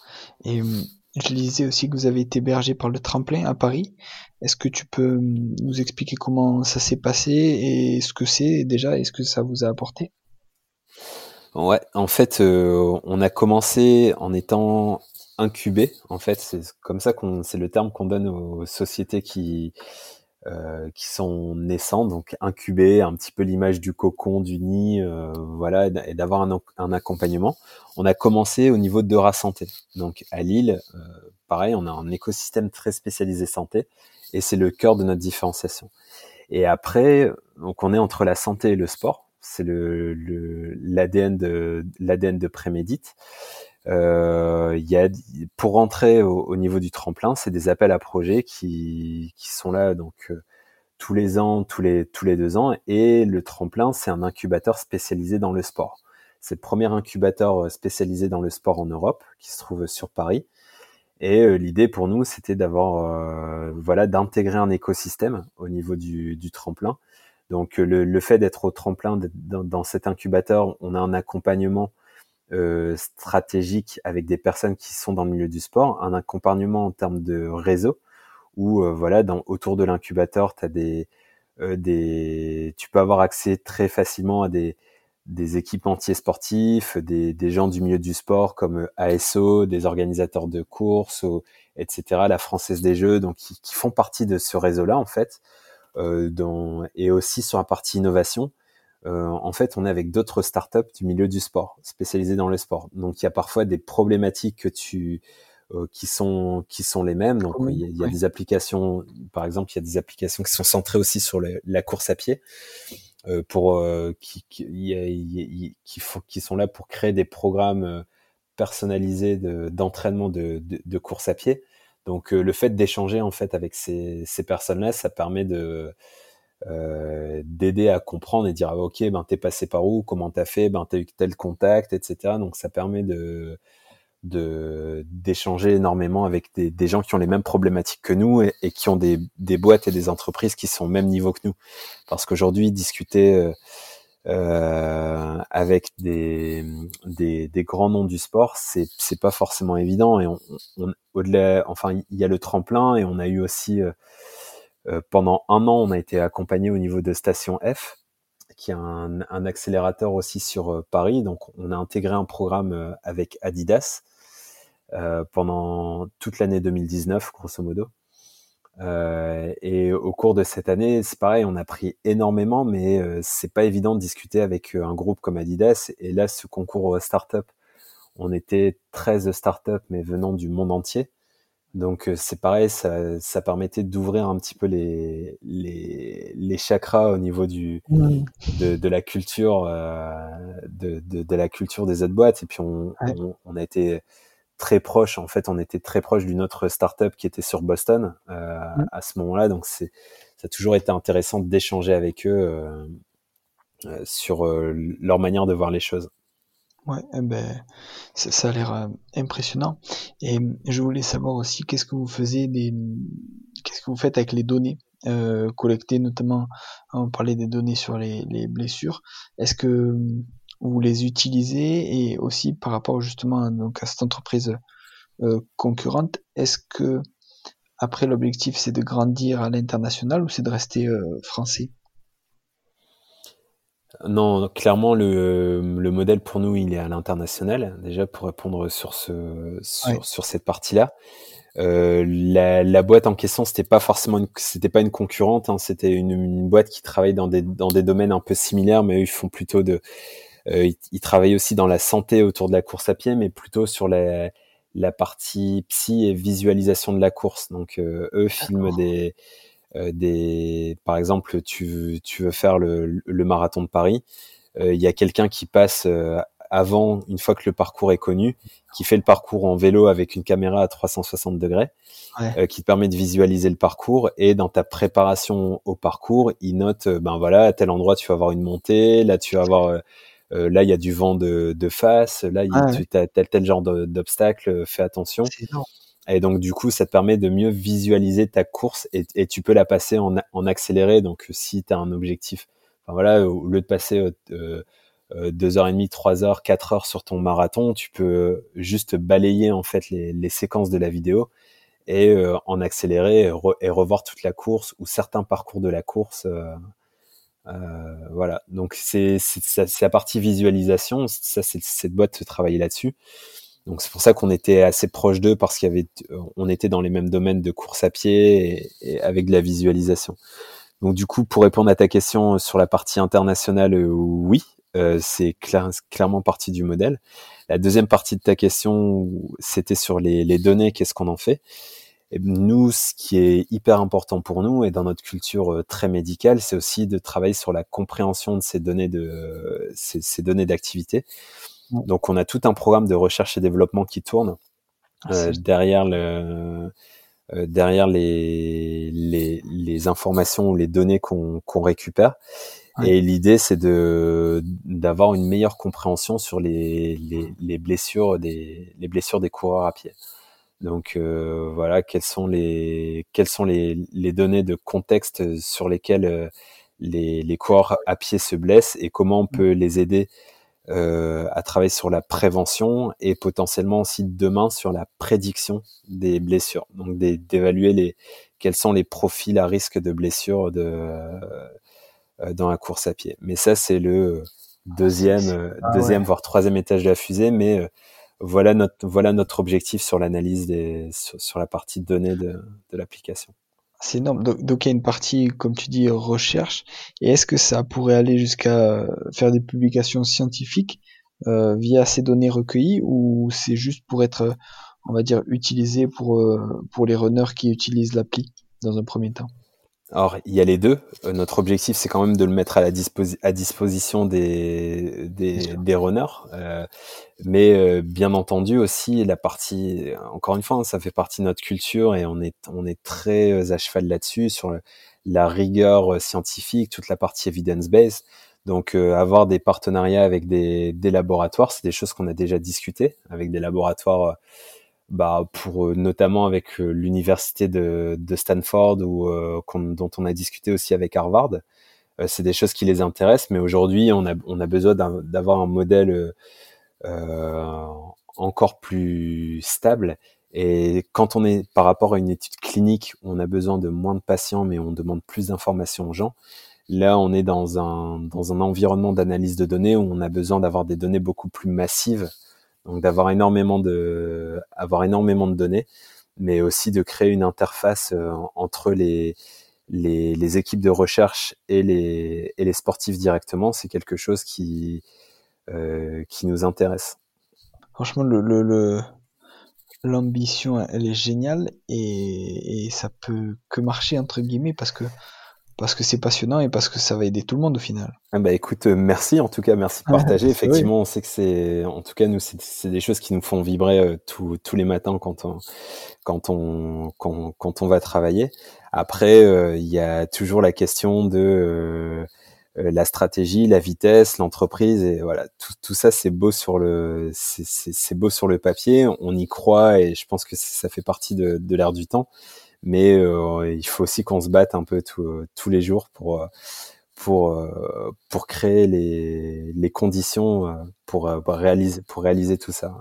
Et hum, je lisais aussi que vous avez été hébergé par le tremplin à Paris. Est-ce que tu peux hum, nous expliquer comment ça s'est passé et ce que c'est déjà et ce que ça vous a apporté? Ouais, en fait, euh, on a commencé en étant incubé. En fait, c'est comme ça qu'on, c'est le terme qu'on donne aux sociétés qui euh, qui sont naissants, donc incubés, un petit peu l'image du cocon, du nid, euh, voilà, et d'avoir un, un, accompagnement. On a commencé au niveau de Dora Santé. Donc à Lille, euh, pareil, on a un écosystème très spécialisé santé, et c'est le cœur de notre différenciation. Et après, donc on est entre la santé et le sport. C'est le l'ADN de l'ADN de Prémédite. Euh, y a, pour rentrer au, niveau du tremplin, c'est des appels à projets qui, qui sont là donc euh, tous les ans, tous les tous les deux ans. Et le tremplin, c'est un incubateur spécialisé dans le sport. C'est le premier incubateur euh, spécialisé dans le sport en Europe qui se trouve sur Paris. Et euh, l'idée pour nous, c'était d'avoir voilà d'intégrer un écosystème au niveau du, du tremplin. Donc le, le fait d'être au tremplin, dans, dans, cet incubateur, on a un accompagnement euh, stratégique avec des personnes qui sont dans le milieu du sport, un accompagnement en termes de réseau où euh, voilà, dans, autour de l'incubateur, tu des, euh, des, tu peux avoir accès très facilement à des, des équipementiers sportifs, des, des gens du milieu du sport comme ASO, des organisateurs de courses, etc., la Française des Jeux, donc qui, qui font partie de ce réseau-là en fait, euh, dont, et aussi sur la partie innovation euh, en fait, on est avec d'autres startups du milieu du sport, spécialisées dans le sport. Donc, il y a parfois des problématiques que tu, euh, qui sont qui sont les mêmes. Donc, il y a, des applications, par exemple, il y a des applications qui sont centrées aussi sur la course à pied, euh, pour qui qui, qui, sont là pour créer des programmes personnalisés d'entraînement de, de, de, course à pied. Donc, le fait d'échanger en fait avec ces, ces personnes-là, ça permet de euh, d'aider à comprendre et dire ah, ok ben t'es passé par où comment t'as fait ben t'as eu tel contact etc donc ça permet de d'échanger énormément avec des, des, gens qui ont les mêmes problématiques que nous et, qui ont des, des, boîtes et des entreprises qui sont au même niveau que nous. Parce qu'aujourd'hui discuter euh, euh, avec des, des, des, grands noms du sport c'est c'est pas forcément évident. Et on, on au-delà enfin il y a le tremplin et on a eu aussi euh, pendant un an, on a été accompagné au niveau de Station F, qui est un, un accélérateur aussi sur euh, Paris. Donc, on a intégré un programme euh, avec Adidas pendant toute l'année 2019, grosso modo. Euh, et au cours de cette année, c'est pareil, on a appris énormément, mais euh, c'est pas évident de discuter avec un groupe comme Adidas. Et là, ce concours startup, on était 13 startups, mais venant du monde entier. Donc euh, c'est pareil, ça, ça permettait d'ouvrir un petit peu les, les, les chakras au niveau du mmh. de, de la culture euh, de, de, de, la culture des autres boîtes. Et puis on, on, on, a été très proche. En fait, on était très proche d'une autre startup qui était sur Boston euh, mmh. à ce moment-là. Donc c'est ça a toujours été intéressant d'échanger avec eux euh, euh sur leur manière de voir les choses. Ouais, eh ben, ça, a l'air euh, impressionnant. Et je voulais savoir aussi qu'est-ce que vous faisiez des, qu'est-ce que vous faites avec les données euh, collectées, notamment, on parlait des données sur les, les blessures. Est-ce que vous les utilisez? Et aussi par rapport justement donc à cette entreprise euh, concurrente, est-ce que après l'objectif c'est de grandir à l'international ou c'est de rester euh, français? Non, clairement, le, le, modèle pour nous, il est à l'international, déjà pour répondre sur, ce, sur, sur cette partie-là. Euh, la, la, boîte en question, c'était pas forcément, c'était pas une concurrente, hein, c'était une, une, boîte qui travaille dans des, dans des domaines un peu similaires, mais eux, ils font plutôt de, euh, ils, ils, travaillent aussi dans la santé autour de la course à pied, mais plutôt sur la, la partie psy et visualisation de la course. Donc, euh, eux filment des, des, par exemple, tu, tu veux faire le, le marathon de Paris, euh, il y a quelqu'un qui passe avant, une fois que le parcours est connu, qui fait le parcours en vélo avec une caméra à 360 degrés, euh, qui te permet de visualiser le parcours. Et dans ta préparation au parcours, il note, euh, ben voilà, à tel endroit tu vas avoir une montée, là tu vas avoir, euh, euh là il y a du vent de, de face, là il, tu as tel tel genre d'obstacle, fais attention. Et donc du coup, ça te permet de mieux visualiser ta course et, tu peux la passer en, accéléré. Donc si tu as un objectif, enfin voilà, au lieu de passer euh, euh, deux heures et demie, trois heures, quatre heures sur ton marathon, tu peux juste balayer en fait les, séquences de la vidéo et euh, en accélérer et, revoir toute la course ou certains parcours de la course. Euh, euh voilà, donc c'est la partie visualisation. Ça, c'est cette boîte travailler là-dessus. Donc c'est pour ça qu'on était assez proche d'eux parce qu'il y avait, on était dans les mêmes domaines de course à pied et, avec de la visualisation. Donc du coup, pour répondre à ta question sur la partie internationale, oui, euh, c'est clairement partie du modèle. La deuxième partie de ta question, c'était sur les, données, qu'est-ce qu'on en fait? Nous, ce qui est hyper important pour nous et dans notre culture euh, très médicale, c'est aussi de travailler sur la compréhension de ces données de ces, données d'activité. Donc, on a tout un programme de recherche et développement qui tourne ah, euh, derrière le derrière les, les, informations ou les données qu'on récupère. Et l'idée, c'est de d'avoir une meilleure compréhension sur les, les, les, blessures des les blessures des coureurs à pied. Donc euh, voilà, quelles sont les quelles sont les, les données de contexte sur lesquelles euh, les, les coureurs à pied se blessent et comment on mmh. peut les aider euh, à travailler sur la prévention et potentiellement aussi demain sur la prédiction des blessures. Donc d'évaluer les quels sont les profils à risque de blessures de euh, dans la course à pied. Mais ça, c'est le deuxième, euh, ah deuxième voire troisième étage de la fusée. Mais euh, voilà notre, voilà notre objectif sur l'analyse des, sur, la partie de données de, de l'application. C'est énorme. Donc, il y a une partie, comme tu dis, recherche. Et est-ce que ça pourrait aller jusqu'à faire des publications scientifiques euh, via ces données recueillies ou c'est juste pour être, on va dire, utilisé pour, pour les runners qui utilisent l'appli dans un premier temps? Alors, il y a les deux. Euh, notre objectif, c'est quand même de le mettre à la à disposition des, des, des runners. Euh, mais euh, bien entendu aussi, la partie, encore une fois, hein, ça fait partie de notre culture et on est, on est très à cheval là-dessus, sur la rigueur scientifique, toute la partie evidence-based. Donc, avoir des partenariats avec des, des laboratoires, c'est des choses qu'on a déjà discutées avec des laboratoires bah, pour euh, notamment avec euh, l'université de, Stanford ou euh, dont on a discuté aussi avec Harvard. c'est des choses qui les intéressent, mais aujourd'hui on a, on a besoin d'avoir un modèle euh, encore plus stable. Et quand on est par rapport à une étude clinique, on a besoin de moins de patients, mais on demande plus d'informations aux gens. Là, on est dans un, dans un environnement d'analyse de données où on a besoin d'avoir des données beaucoup plus massives donc d'avoir énormément de, avoir énormément de données, mais aussi de créer une interface euh, entre les, les, équipes de recherche et les, et les sportifs directement, c'est quelque chose qui, euh, qui nous intéresse. Franchement, le, l'ambition, elle est géniale et, et, ça peut que marcher entre guillemets parce que parce que c'est passionnant et parce que ça va aider tout le monde au final. Ah bah écoute, euh, merci en tout cas, merci de partager. Effectivement, on sait que c'est, en tout cas nous, c'est des choses qui nous font vibrer euh, tous les matins quand on, quand on, quand, quand on va travailler. Après, euh, il y a toujours la question de la stratégie, la vitesse, l'entreprise et voilà, tout, tout ça c'est beau sur le, c'est beau sur le papier. On y croit et je pense que ça fait partie de, de l'air du temps mais euh, il faut aussi qu'on se batte un peu tous les jours pour euh, pour euh, pour créer les, les conditions pour, pour réaliser pour réaliser tout ça.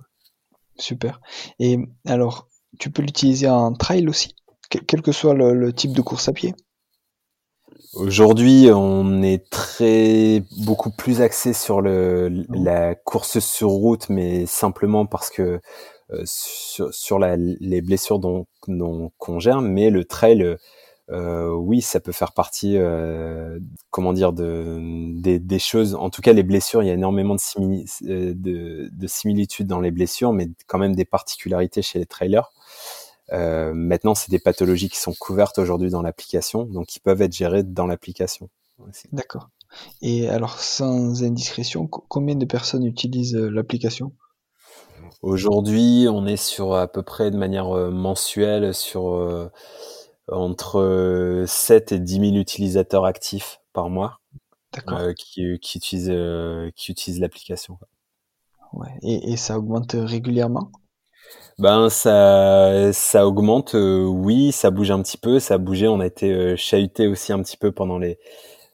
Super. Et alors, tu peux l'utiliser en trail aussi, quel que soit le, type de course à pied? Aujourd'hui, on est très beaucoup plus axé sur le la course sur route, mais simplement parce que euh, sur, sur la, les blessures dont qu'on gère, mais le trail, euh, oui, ça peut faire partie, euh, comment dire, de des, des, choses. En tout cas, les blessures, il y a énormément de, euh, de, de similitudes dans les blessures, mais quand même des particularités chez les trailers. Euh, maintenant, c'est des pathologies qui sont couvertes aujourd'hui dans l'application, donc qui peuvent être gérées dans l'application. D'accord. Et alors, sans indiscrétion, combien de personnes utilisent euh, l'application? Aujourd'hui, on est sur à peu près de manière euh, mensuelle sur entre 7 et 10 000 utilisateurs actifs par mois qui, qui, utilisent, qui utilisent l'application. Ouais. Et, et ça augmente régulièrement? Ben ça ça augmente, euh, oui, ça bouge un petit peu, ça a bougé. On a été euh, chahuté aussi un petit peu pendant les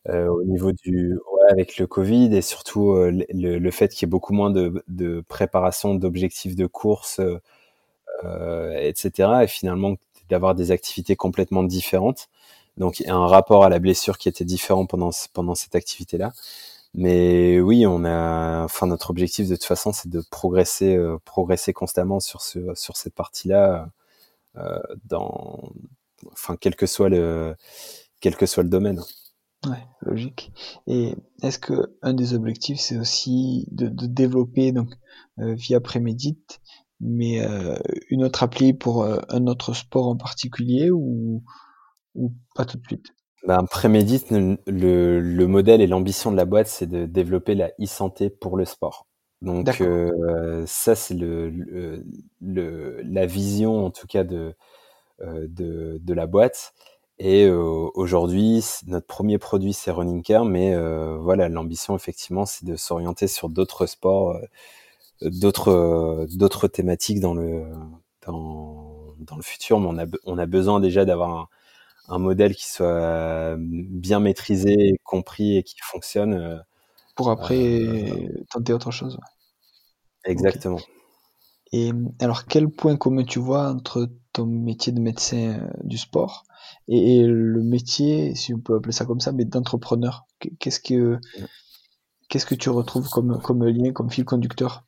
euh, au niveau du ouais, avec le Covid et surtout euh, le, le, fait qu'il y ait beaucoup moins de, de préparation d'objectifs de course, etc. Et finalement d'avoir des activités complètement différentes. Donc un rapport à la blessure qui était différent pendant pendant cette activité-là. Mais oui, on a, enfin notre objectif de toute façon, c'est de progresser, euh, progresser constamment sur ce, sur cette partie-là, euh, dans, enfin quel que soit le, quel que soit le domaine. Ouais, logique. Et est-ce que un des objectifs, c'est aussi de, de, développer donc euh, via Prémédit, mais euh, une autre appli pour euh, un autre sport en particulier ou ou pas tout de suite? Ben, Prémédite, le, le, modèle et l'ambition de la boîte, c'est de développer la e-santé pour le sport. Donc euh, ça, c'est le, le, la vision, en tout cas, de, euh, de, de, la boîte. Et euh, aujourd'hui, notre premier produit, c'est Running Care, mais euh, voilà, l'ambition, effectivement, c'est de s'orienter sur d'autres sports, euh, d'autres d'autres thématiques dans le dans, dans le futur. Mais on a, on a besoin déjà d'avoir un un modèle qui soit euh, bien maîtrisé, compris et qui fonctionne. Pour après euh, tenter autre chose. Exactement. Et alors, quel point commun tu vois entre ton métier de médecin du sport et, le métier, si on peut appeler ça comme ça, mais d'entrepreneur. Qu'est-ce que qu'est-ce que tu retrouves comme comme lien, comme fil conducteur?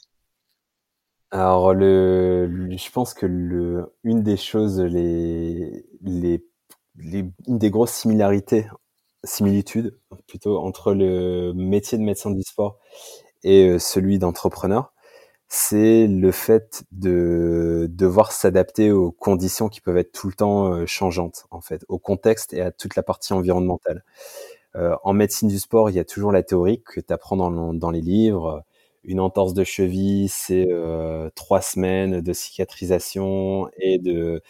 Alors, le, je pense que le, une des choses les les, une des grosses similarités, similitudes plutôt entre le métier de médecin du sport et euh, celui d'entrepreneur, c'est le fait de devoir s'adapter aux conditions qui peuvent être tout le temps euh, changeantes, en fait, au contexte et à toute la partie environnementale. Euh, en médecine du sport, il y a toujours la théorie que tu apprends dans, dans, les livres. Une entorse de cheville, c'est euh, trois semaines de cicatrisation et de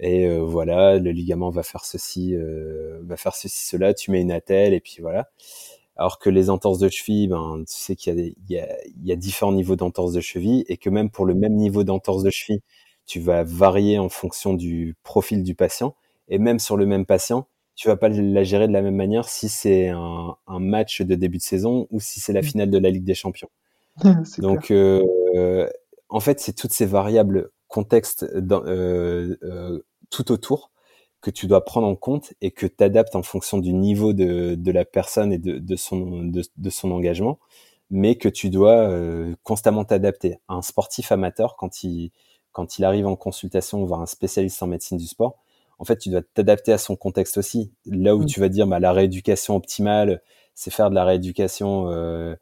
et euh, voilà, le ligament va faire ceci, euh, va faire ceci, cela, tu mets une attelle et puis voilà. Alors que les entorses de cheville, ben, tu sais qu'il y, a il y, a, il y a différents niveaux d'entorse de cheville et que même pour le même niveau d'entorse de cheville, tu vas varier en fonction du profil du patient. Et même sur le même patient, tu vas pas la gérer de la même manière si c'est un, un match de début de saison ou si c'est la mmh. finale de la Ligue des Champions. Donc, euh, en fait, c'est toutes ces variables contexte euh, euh, tout autour que tu dois prendre en compte et que tu adaptes en fonction du niveau de, de la personne et de, de son, de, de, son engagement, mais que tu dois euh, constamment t'adapter. Un sportif amateur, quand il, quand il arrive en consultation voir un spécialiste en médecine du sport, en fait, tu dois t'adapter à son contexte aussi. Là où mmh. tu vas dire, bah, la rééducation optimale, c'est faire de la rééducation euh,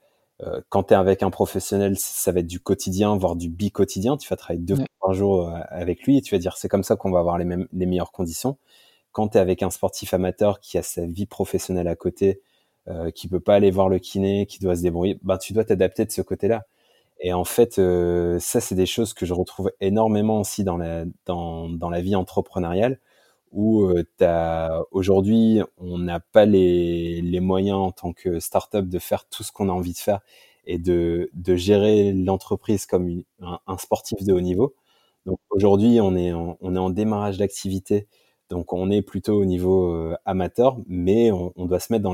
euh, quand tu es avec un professionnel, ça va être du quotidien, voire du bi-quotidien. Tu vas travailler deux fois par jour euh, avec lui et tu vas dire c'est comme ça qu'on va avoir les, mêmes, les meilleures conditions. Quand tu es avec un sportif amateur qui a sa vie professionnelle à côté, euh, qui peut pas aller voir le kiné, qui doit se débrouiller, ben, tu dois t'adapter de ce côté-là. Et en fait, euh, ça, c'est des choses que je retrouve énormément aussi dans la, dans, dans la vie entrepreneuriale où euh, aujourd'hui on n'a pas les, moyens en tant que startup de faire tout ce qu'on a envie de faire et de, gérer l'entreprise comme un, sportif de haut niveau. Donc aujourd'hui on est en, on est en démarrage d'activité, donc on est plutôt au niveau euh, amateur, mais on, doit se mettre dans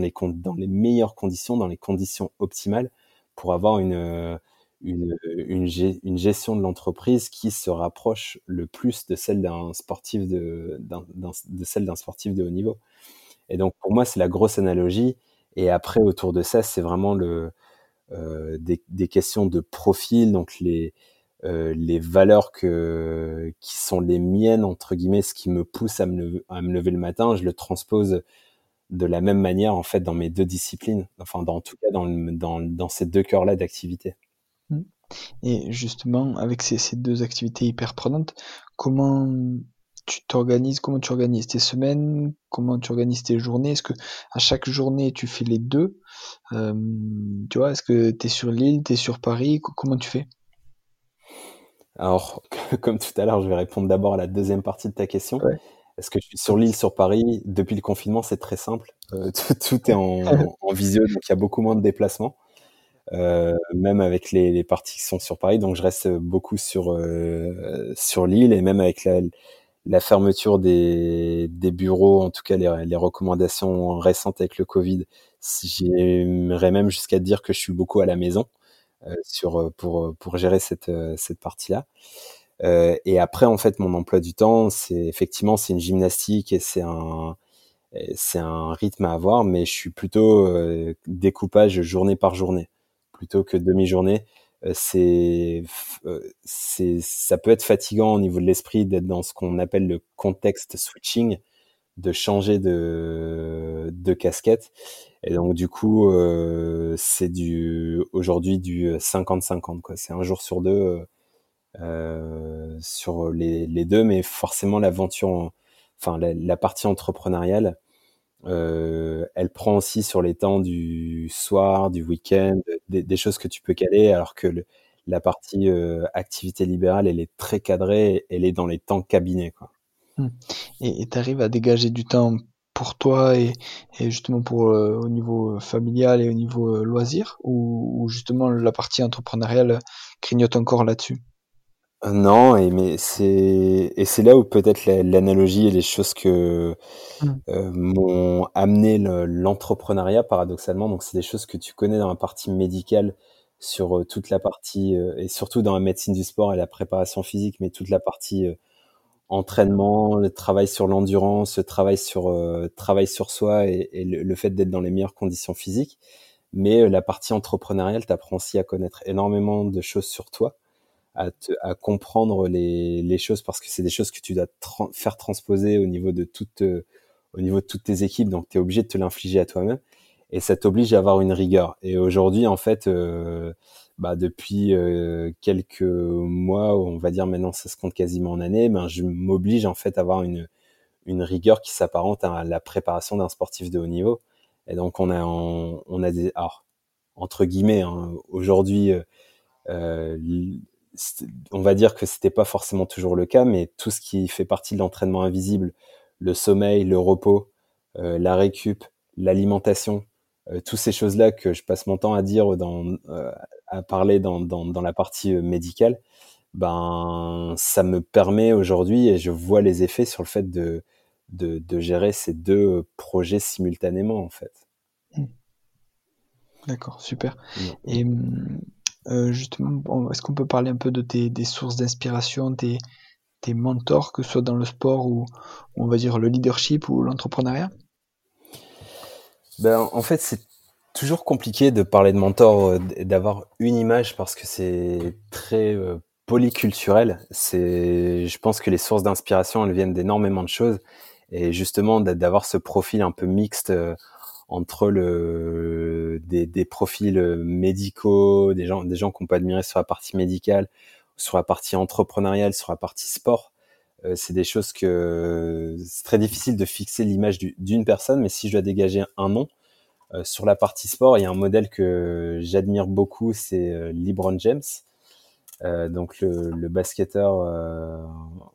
les meilleures conditions, dans les conditions optimales pour avoir une une, une, gestion de l'entreprise qui se rapproche le plus de celle d'un sportif de, de celle d'un sportif de haut niveau. Et donc pour moi, c'est la grosse analogie. Et après, autour de ça, c'est vraiment le, euh, des, des, questions de profil, donc les, euh, les valeurs que, qui sont les miennes, entre guillemets, ce qui me pousse à me, à me lever le matin, je le transpose de la même manière, en fait, dans mes deux disciplines, enfin, dans, en tout cas, dans, dans, dans ces deux cœurs-là d'activité. Mmh. Et justement, avec ces, ces, deux activités hyper prenantes, comment tu t'organises, comment tu organises tes semaines, comment tu organises tes journées? Est-ce que à chaque journée tu fais les deux? Euh, Tu vois, est-ce que tu es sur l'île, tu es sur Paris? Comment tu fais? Alors, comme tout à l'heure, je vais répondre d'abord à la deuxième partie de ta question. Est-ce que je suis sur l'île, sur Paris? Depuis le confinement, c'est très simple. Euh, tout, est en, en, visio, donc il y a beaucoup moins de déplacements. Euh, même avec les, les, parties qui sont sur Paris, donc je reste beaucoup sur euh, sur l'île et même avec la, la fermeture des, des, bureaux, en tout cas les, les recommandations récentes avec le Covid, j'aimerais même jusqu'à dire que je suis beaucoup à la maison euh, sur pour pour gérer cette cette partie-là. Euh, et après, en fait, mon emploi du temps, c'est effectivement c'est une gymnastique et c'est un c'est un rythme à avoir, mais je suis plutôt euh, découpage journée par journée plutôt que demi-journée. Euh, c'est c'est ça peut être fatigant au niveau de l'esprit d'être dans ce qu'on appelle le contexte switching, de changer de de casquette. Et donc du coup, euh, c'est du aujourd'hui du 50-50 quoi. C'est un jour sur deux euh, sur les, les, deux, mais forcément l'aventure, enfin la, partie entrepreneuriale, euh, elle prend aussi sur les temps du soir, du week-end, des, choses que tu peux caler, alors que la partie euh, activité libérale, elle est très cadrée, elle est dans les temps cabinet. Quoi. Mmh. Et tu arrives à dégager du temps pour toi et, justement pour euh, au niveau familial et au niveau loisir ou, ou, justement la partie entrepreneuriale grignote encore là-dessus? Non, et mais c'est et c'est là où peut-être l'analogie et les choses que mmh. euh, m'ont amené l'entrepreneuriat paradoxalement. Donc c'est des choses que tu connais dans la partie médicale sur euh, toute la partie euh, et surtout dans la médecine du sport et la préparation physique, mais toute la partie euh, entraînement, le travail sur l'endurance, le travail sur euh, travail sur soi et, et le, le, fait d'être dans les meilleures conditions physiques. Mais la partie entrepreneuriale t'apprend aussi à connaître énormément de choses sur toi à, te, à comprendre les, les, choses parce que c'est des choses que tu dois faire transposer au niveau de toutes au niveau de toutes tes équipes. Donc tu es obligé de te l'infliger à toi-même et ça t'oblige à avoir une rigueur. Et aujourd'hui en fait euh, bah, depuis euh, quelques mois on va dire maintenant ça se compte quasiment en année ben je m'oblige en fait à avoir une une rigueur qui s'apparente à la préparation d'un sportif de haut niveau. Et donc on a on, on a des alors entre guillemets hein, aujourd'hui euh, on va dire que c'était pas forcément toujours le cas, mais tout ce qui fait partie de l'entraînement invisible, le sommeil, le repos, euh, la récup, l'alimentation, euh, toutes ces choses-là que je passe mon temps à dire dans, euh, à parler dans, dans, dans, la partie médicale, ben ça me permet aujourd'hui et je vois les effets sur le fait de, de, de gérer ces deux projets simultanément en fait. Mmh. D'accord, super. Mmh. Et euh, justement, est-ce qu'on peut parler un peu de tes des sources d'inspiration, tes, tes mentors, que ce soit dans le sport ou on va dire le leadership ou l'entrepreneuriat? Ben, En fait, c'est toujours compliqué de parler de mentor, euh, d'avoir une image parce que c'est très euh, polyculturel. Je pense que les sources d'inspiration, elles viennent d'énormément de choses. Et justement, d'avoir ce profil un peu mixte entre le, des, des, profils médicaux, des gens, des gens qu'on peut admirer sur la partie médicale, sur la partie entrepreneuriale, sur la partie sport. Euh, c'est des choses que c'est très difficile de fixer l'image d'une personne, mais si je dois dégager un nom, euh, sur la partie sport, il y a un modèle que j'admire beaucoup, c'est euh, LeBron James, euh, donc le, le basketteur euh,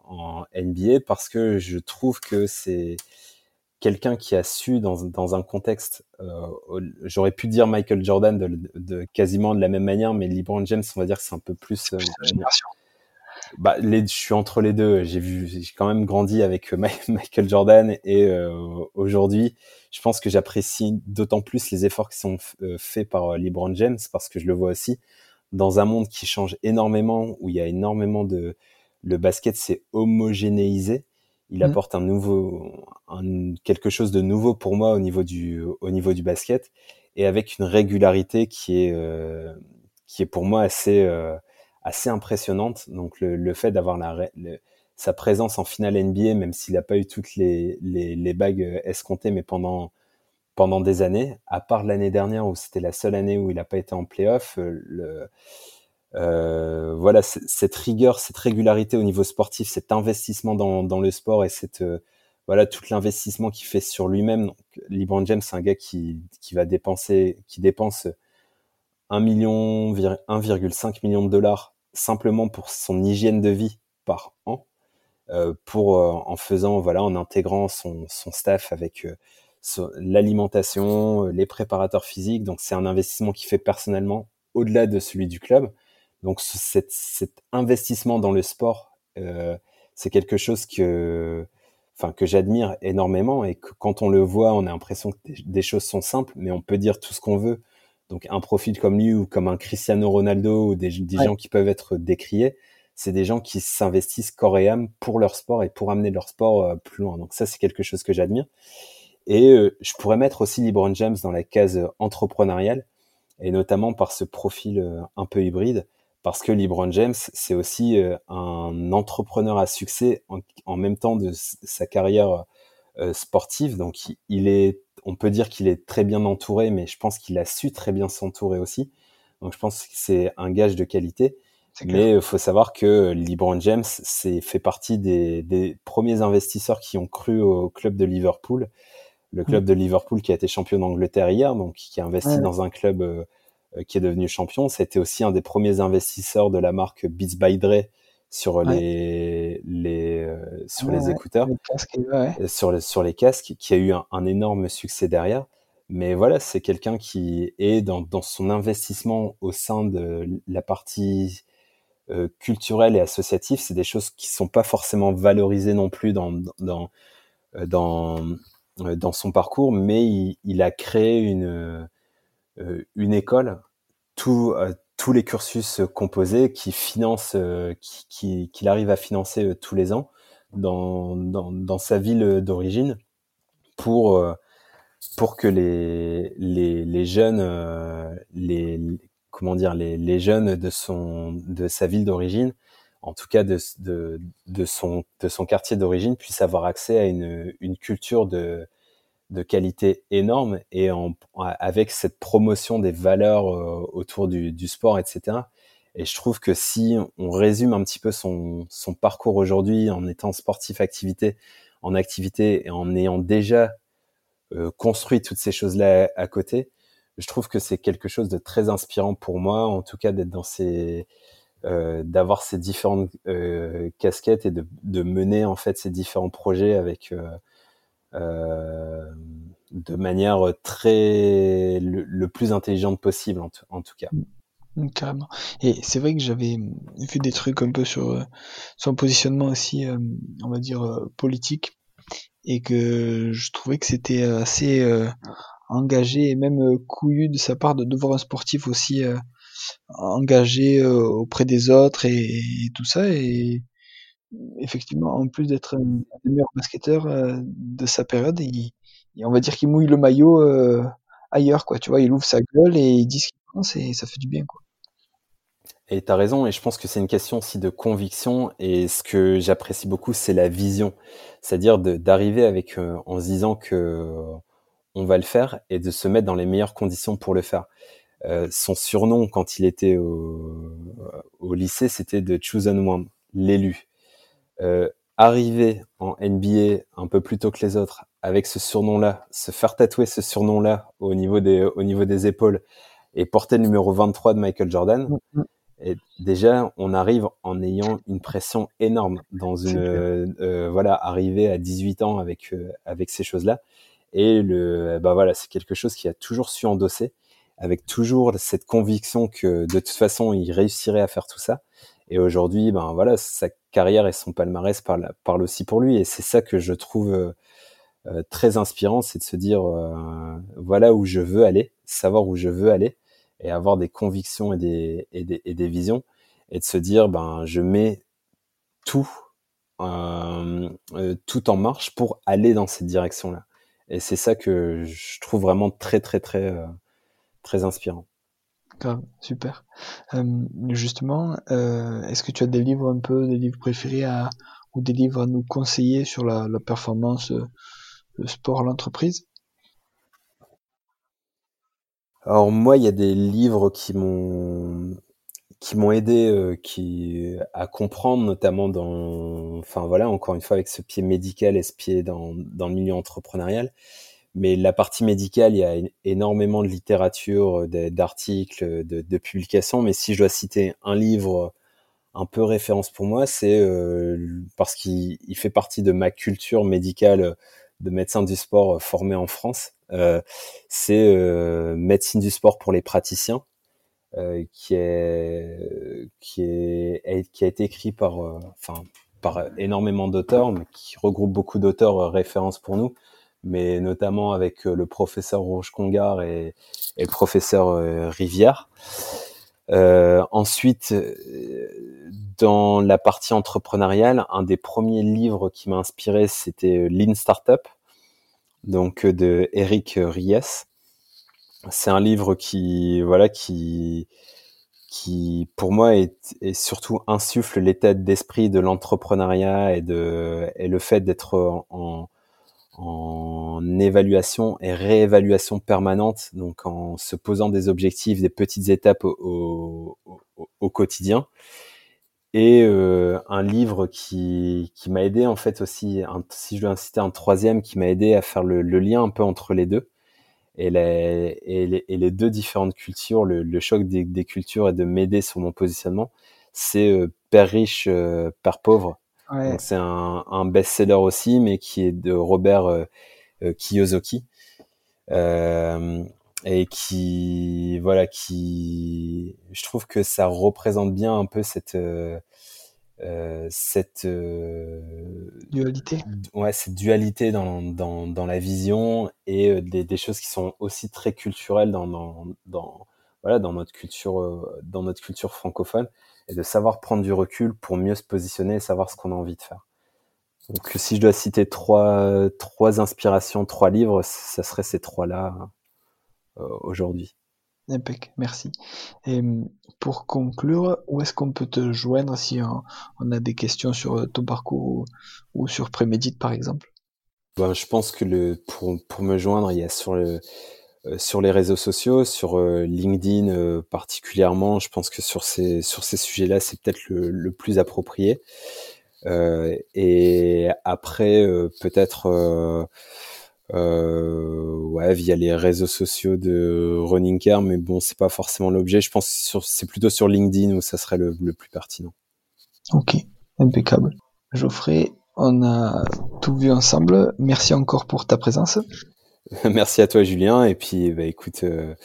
en NBA, parce que je trouve que c'est quelqu'un qui a su dans, dans un contexte, euh, j'aurais pu dire Michael Jordan de, de, quasiment de la même manière, mais LeBron James, on va dire que c'est un peu plus. Euh, bah, les, je suis entre les deux. J'ai vu, j'ai quand même grandi avec Michael Jordan et euh, aujourd'hui, je pense que j'apprécie d'autant plus les efforts qui sont euh, faits par euh, LeBron James parce que je le vois aussi dans un monde qui change énormément, où il y a énormément de, le basket s'est homogénéisé il mmh. apporte un nouveau, un, quelque chose de nouveau pour moi au niveau du, au niveau du basket, et avec une régularité qui est, euh, qui est pour moi assez, euh, assez impressionnante. Donc le, le fait d'avoir la, sa présence en finale NBA, même s'il n'a pas eu toutes les, les, les, bagues escomptées, mais pendant, pendant des années, à part l'année dernière où c'était la seule année où il n'a pas été en playoff, le, euh, voilà, cette rigueur, cette régularité au niveau sportif, cet investissement dans, dans le sport et cette euh, voilà tout l'investissement qu'il fait sur lui-même. LeBron James, c'est un gars qui, qui va dépenser, qui dépense 1 million, 1,5 million de dollars simplement pour son hygiène de vie par an, euh, pour euh, en faisant voilà, en intégrant son, son staff avec l'alimentation, les préparateurs physiques. Donc c'est un investissement qu'il fait personnellement au-delà de celui du club. Donc cet, cet investissement dans le sport, euh, c'est quelque chose que, enfin que j'admire énormément et que quand on le voit, on a l'impression que des, choses sont simples, mais on peut dire tout ce qu'on veut. Donc un profil comme lui ou comme un Cristiano Ronaldo ou des, des gens qui peuvent être décriés, c'est des gens qui s'investissent corps et âme pour leur sport et pour amener leur sport euh, plus loin. Donc ça, c'est quelque chose que j'admire. Et euh, je pourrais mettre aussi LeBron James dans la case entrepreneuriale, et notamment par ce profil un peu hybride parce que LeBron James, c'est aussi euh, un entrepreneur à succès en, même temps de sa carrière euh, sportive. Donc, il est, on peut dire qu'il est très bien entouré, mais je pense qu'il a su très bien s'entourer aussi. Donc, je pense que c'est un gage de qualité. Mais il faut savoir que LeBron James c'est fait partie des, des, premiers investisseurs qui ont cru au club de Liverpool, le club mmh. de Liverpool qui a été champion d'Angleterre hier, donc qui a investi dans un club euh, euh, qui est devenu champion. C'était aussi un des premiers investisseurs de la marque Beats by Dre sur les les euh, sur les écouteurs, euh, sur les sur les casques, qui a eu un, énorme succès derrière. Mais voilà, c'est quelqu'un qui est dans, dans son investissement au sein de la partie culturelle et associative. C'est des choses qui sont pas forcément valorisées non plus dans dans dans dans son parcours, mais il, il a créé une euh, une école, euh, tous les cursus composés qui finance, euh, qui, qu'il arrive à financer tous les ans dans, dans, sa ville d'origine pour pour que les les, les jeunes les comment dire les, les jeunes de son de sa ville d'origine en tout cas de, de, de son de son quartier d'origine puissent avoir accès à une une culture de de qualité énorme et en, avec cette promotion des valeurs euh, autour du, du, sport, etc. Et je trouve que si on résume un petit peu son, son parcours aujourd'hui en étant sportif activité, en activité et en ayant déjà euh, construit toutes ces choses-là à, côté, je trouve que c'est quelque chose de très inspirant pour moi, en tout cas d'être dans ces, euh, d'avoir ces différentes euh, casquettes et de, de, mener en fait ces différents projets avec euh, de manière très le, plus intelligente possible en, tout cas. Mm, carrément. Et c'est vrai que j'avais vu des trucs un peu sur euh, son positionnement aussi, euh, on va dire, politique, et que je trouvais que c'était assez engagé et même couillu de sa part de devoir un sportif aussi engagé auprès des autres et, et, tout ça. Et effectivement, en plus d'être un des meilleurs basketteurs euh, de sa période, il, on va dire qu'il mouille le maillot euh, ailleurs, quoi. Tu vois, il ouvre sa gueule et il dit ce qu'il pense et ça fait du bien, quoi. Et tu as raison, et je pense que c'est une question aussi de conviction, et ce que j'apprécie beaucoup, c'est la vision. C'est-à-dire d'arriver avec, euh, en se disant que on va le faire, et de se mettre dans les meilleures conditions pour le faire. son surnom, quand il était au, au lycée, c'était de Chosen One, l'élu euh, arriver en NBA un peu plus tôt que les autres avec ce surnom-là, se faire tatouer ce surnom-là au niveau des au niveau des épaules et porter le numéro 23 de Michael Jordan. Mm, mm. Et déjà, on arrive en ayant une pression énorme dans une euh, voilà arriver à 18 ans avec euh, avec ces choses-là. Et le bah voilà, c'est quelque chose qui a toujours su endosser avec toujours cette conviction que de toute façon il réussirait à faire tout ça. Et aujourd'hui, ben voilà, sa carrière et son palmarès parlent, aussi pour lui. Et c'est ça que je trouve euh, euh, très inspirant, c'est de se dire euh, voilà où je veux aller, savoir où je veux aller, et avoir des convictions et des, et des, visions, et de se dire ben je mets tout tout en marche pour aller dans cette direction-là. Et c'est ça que je trouve vraiment très, très, très, très inspirant. Super. justement, est-ce que tu as des livres un peu, des livres préférés ou des livres à nous conseiller sur la, performance, le sport, l'entreprise? Alors moi, il y a des livres qui m'ont aidé euh, à comprendre notamment dans enfin voilà encore une fois avec ce pied médical et ce pied dans dans le milieu entrepreneurial mais la partie médicale il y a énormément de littérature d'articles de, de publications. Mais si je dois citer un livre un peu référence pour moi c'est euh, parce qu'il fait partie de ma culture médicale de médecin du sport formé en France euh, c'est euh, médecine du sport pour les praticiens euh, qui est qui est qui a été écrit par enfin par énormément d'auteurs, mais qui regroupe beaucoup d'auteurs références pour nous, mais notamment avec le professeur Roche Congar et, le professeur Rivière. Euh, ensuite, dans la partie entrepreneuriale, un des premiers livres qui m'a inspiré, c'était Lean Startup donc de Eric Ries. C'est un livre qui, voilà, qui, qui pour moi est, surtout insuffle l'état d'esprit de l'entrepreneuriat et de et le fait d'être en évaluation et réévaluation permanente, donc en se posant des objectifs, des petites étapes au, quotidien. Et euh, un livre qui, qui m'a aidé en fait aussi, si je dois citer un troisième, qui m'a aidé à faire le, lien un peu entre les deux et les, deux différentes cultures, le, choc des, des, cultures et de m'aider sur mon positionnement, c'est euh, Père riche, euh, Père pauvre. Ouais. C'est un, un best-seller aussi, mais qui est de Robert euh, euh Kiyosaki. Euh, et qui voilà qui je trouve que ça représente bien un peu cette euh, euh cette euh, dualité ouais cette dualité dans, dans, dans la vision et des, des, choses qui sont aussi très culturelles dans, dans, dans voilà dans notre culture euh, dans notre culture francophone et de savoir prendre du recul pour mieux se positionner et savoir ce qu'on a envie de faire donc si je dois citer trois trois inspirations trois livres ça serait ces trois là euh, aujourd'hui. Impec, merci. Et pour conclure, où est-ce qu'on peut te joindre si on, a des questions sur euh, ton parcours ou, sur Prémédite par exemple? Ben, Je pense que le, pour, pour me joindre, il y a sur, le, sur les réseaux sociaux, sur LinkedIn particulièrement, je pense que sur ces, sujets-là, c'est peut-être le, plus approprié. Euh, et après, peut-être euh, ouais, via les réseaux sociaux de Running Car, mais bon, c'est pas forcément l'objet. Je pense que c'est plutôt sur LinkedIn où ça serait le, le plus pertinent. Ok, impeccable. Geoffrey, on a tout vu ensemble. Merci encore pour ta présence. Merci à toi, Julien. Et puis, bah, écoute, euh,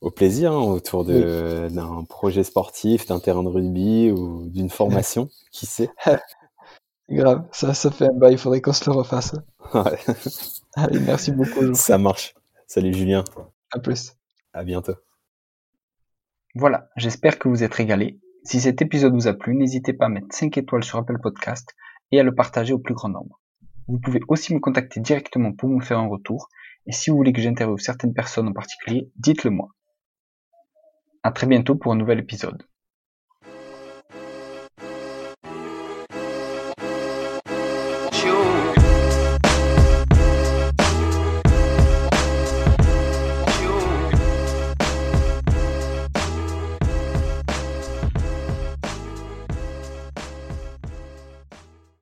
au plaisir hein, autour de oui. d'un projet sportif, d'un terrain de rugby ou d'une formation, qui sait? Grave, ça, ça fait un bail. Il faudrait qu'on se le refasse. Ouais. Allez, merci beaucoup. Ça marche. Salut Julien. À plus. À bientôt. Voilà, j'espère que vous êtes régalés. Si cet épisode vous a plu, n'hésitez pas à mettre 5 étoiles sur Apple Podcast et à le partager au plus grand nombre. Vous pouvez aussi me contacter directement pour me faire un retour, et si vous voulez que j'interviewe certaines personnes en particulier, dites-le moi. À très bientôt pour un nouvel épisode.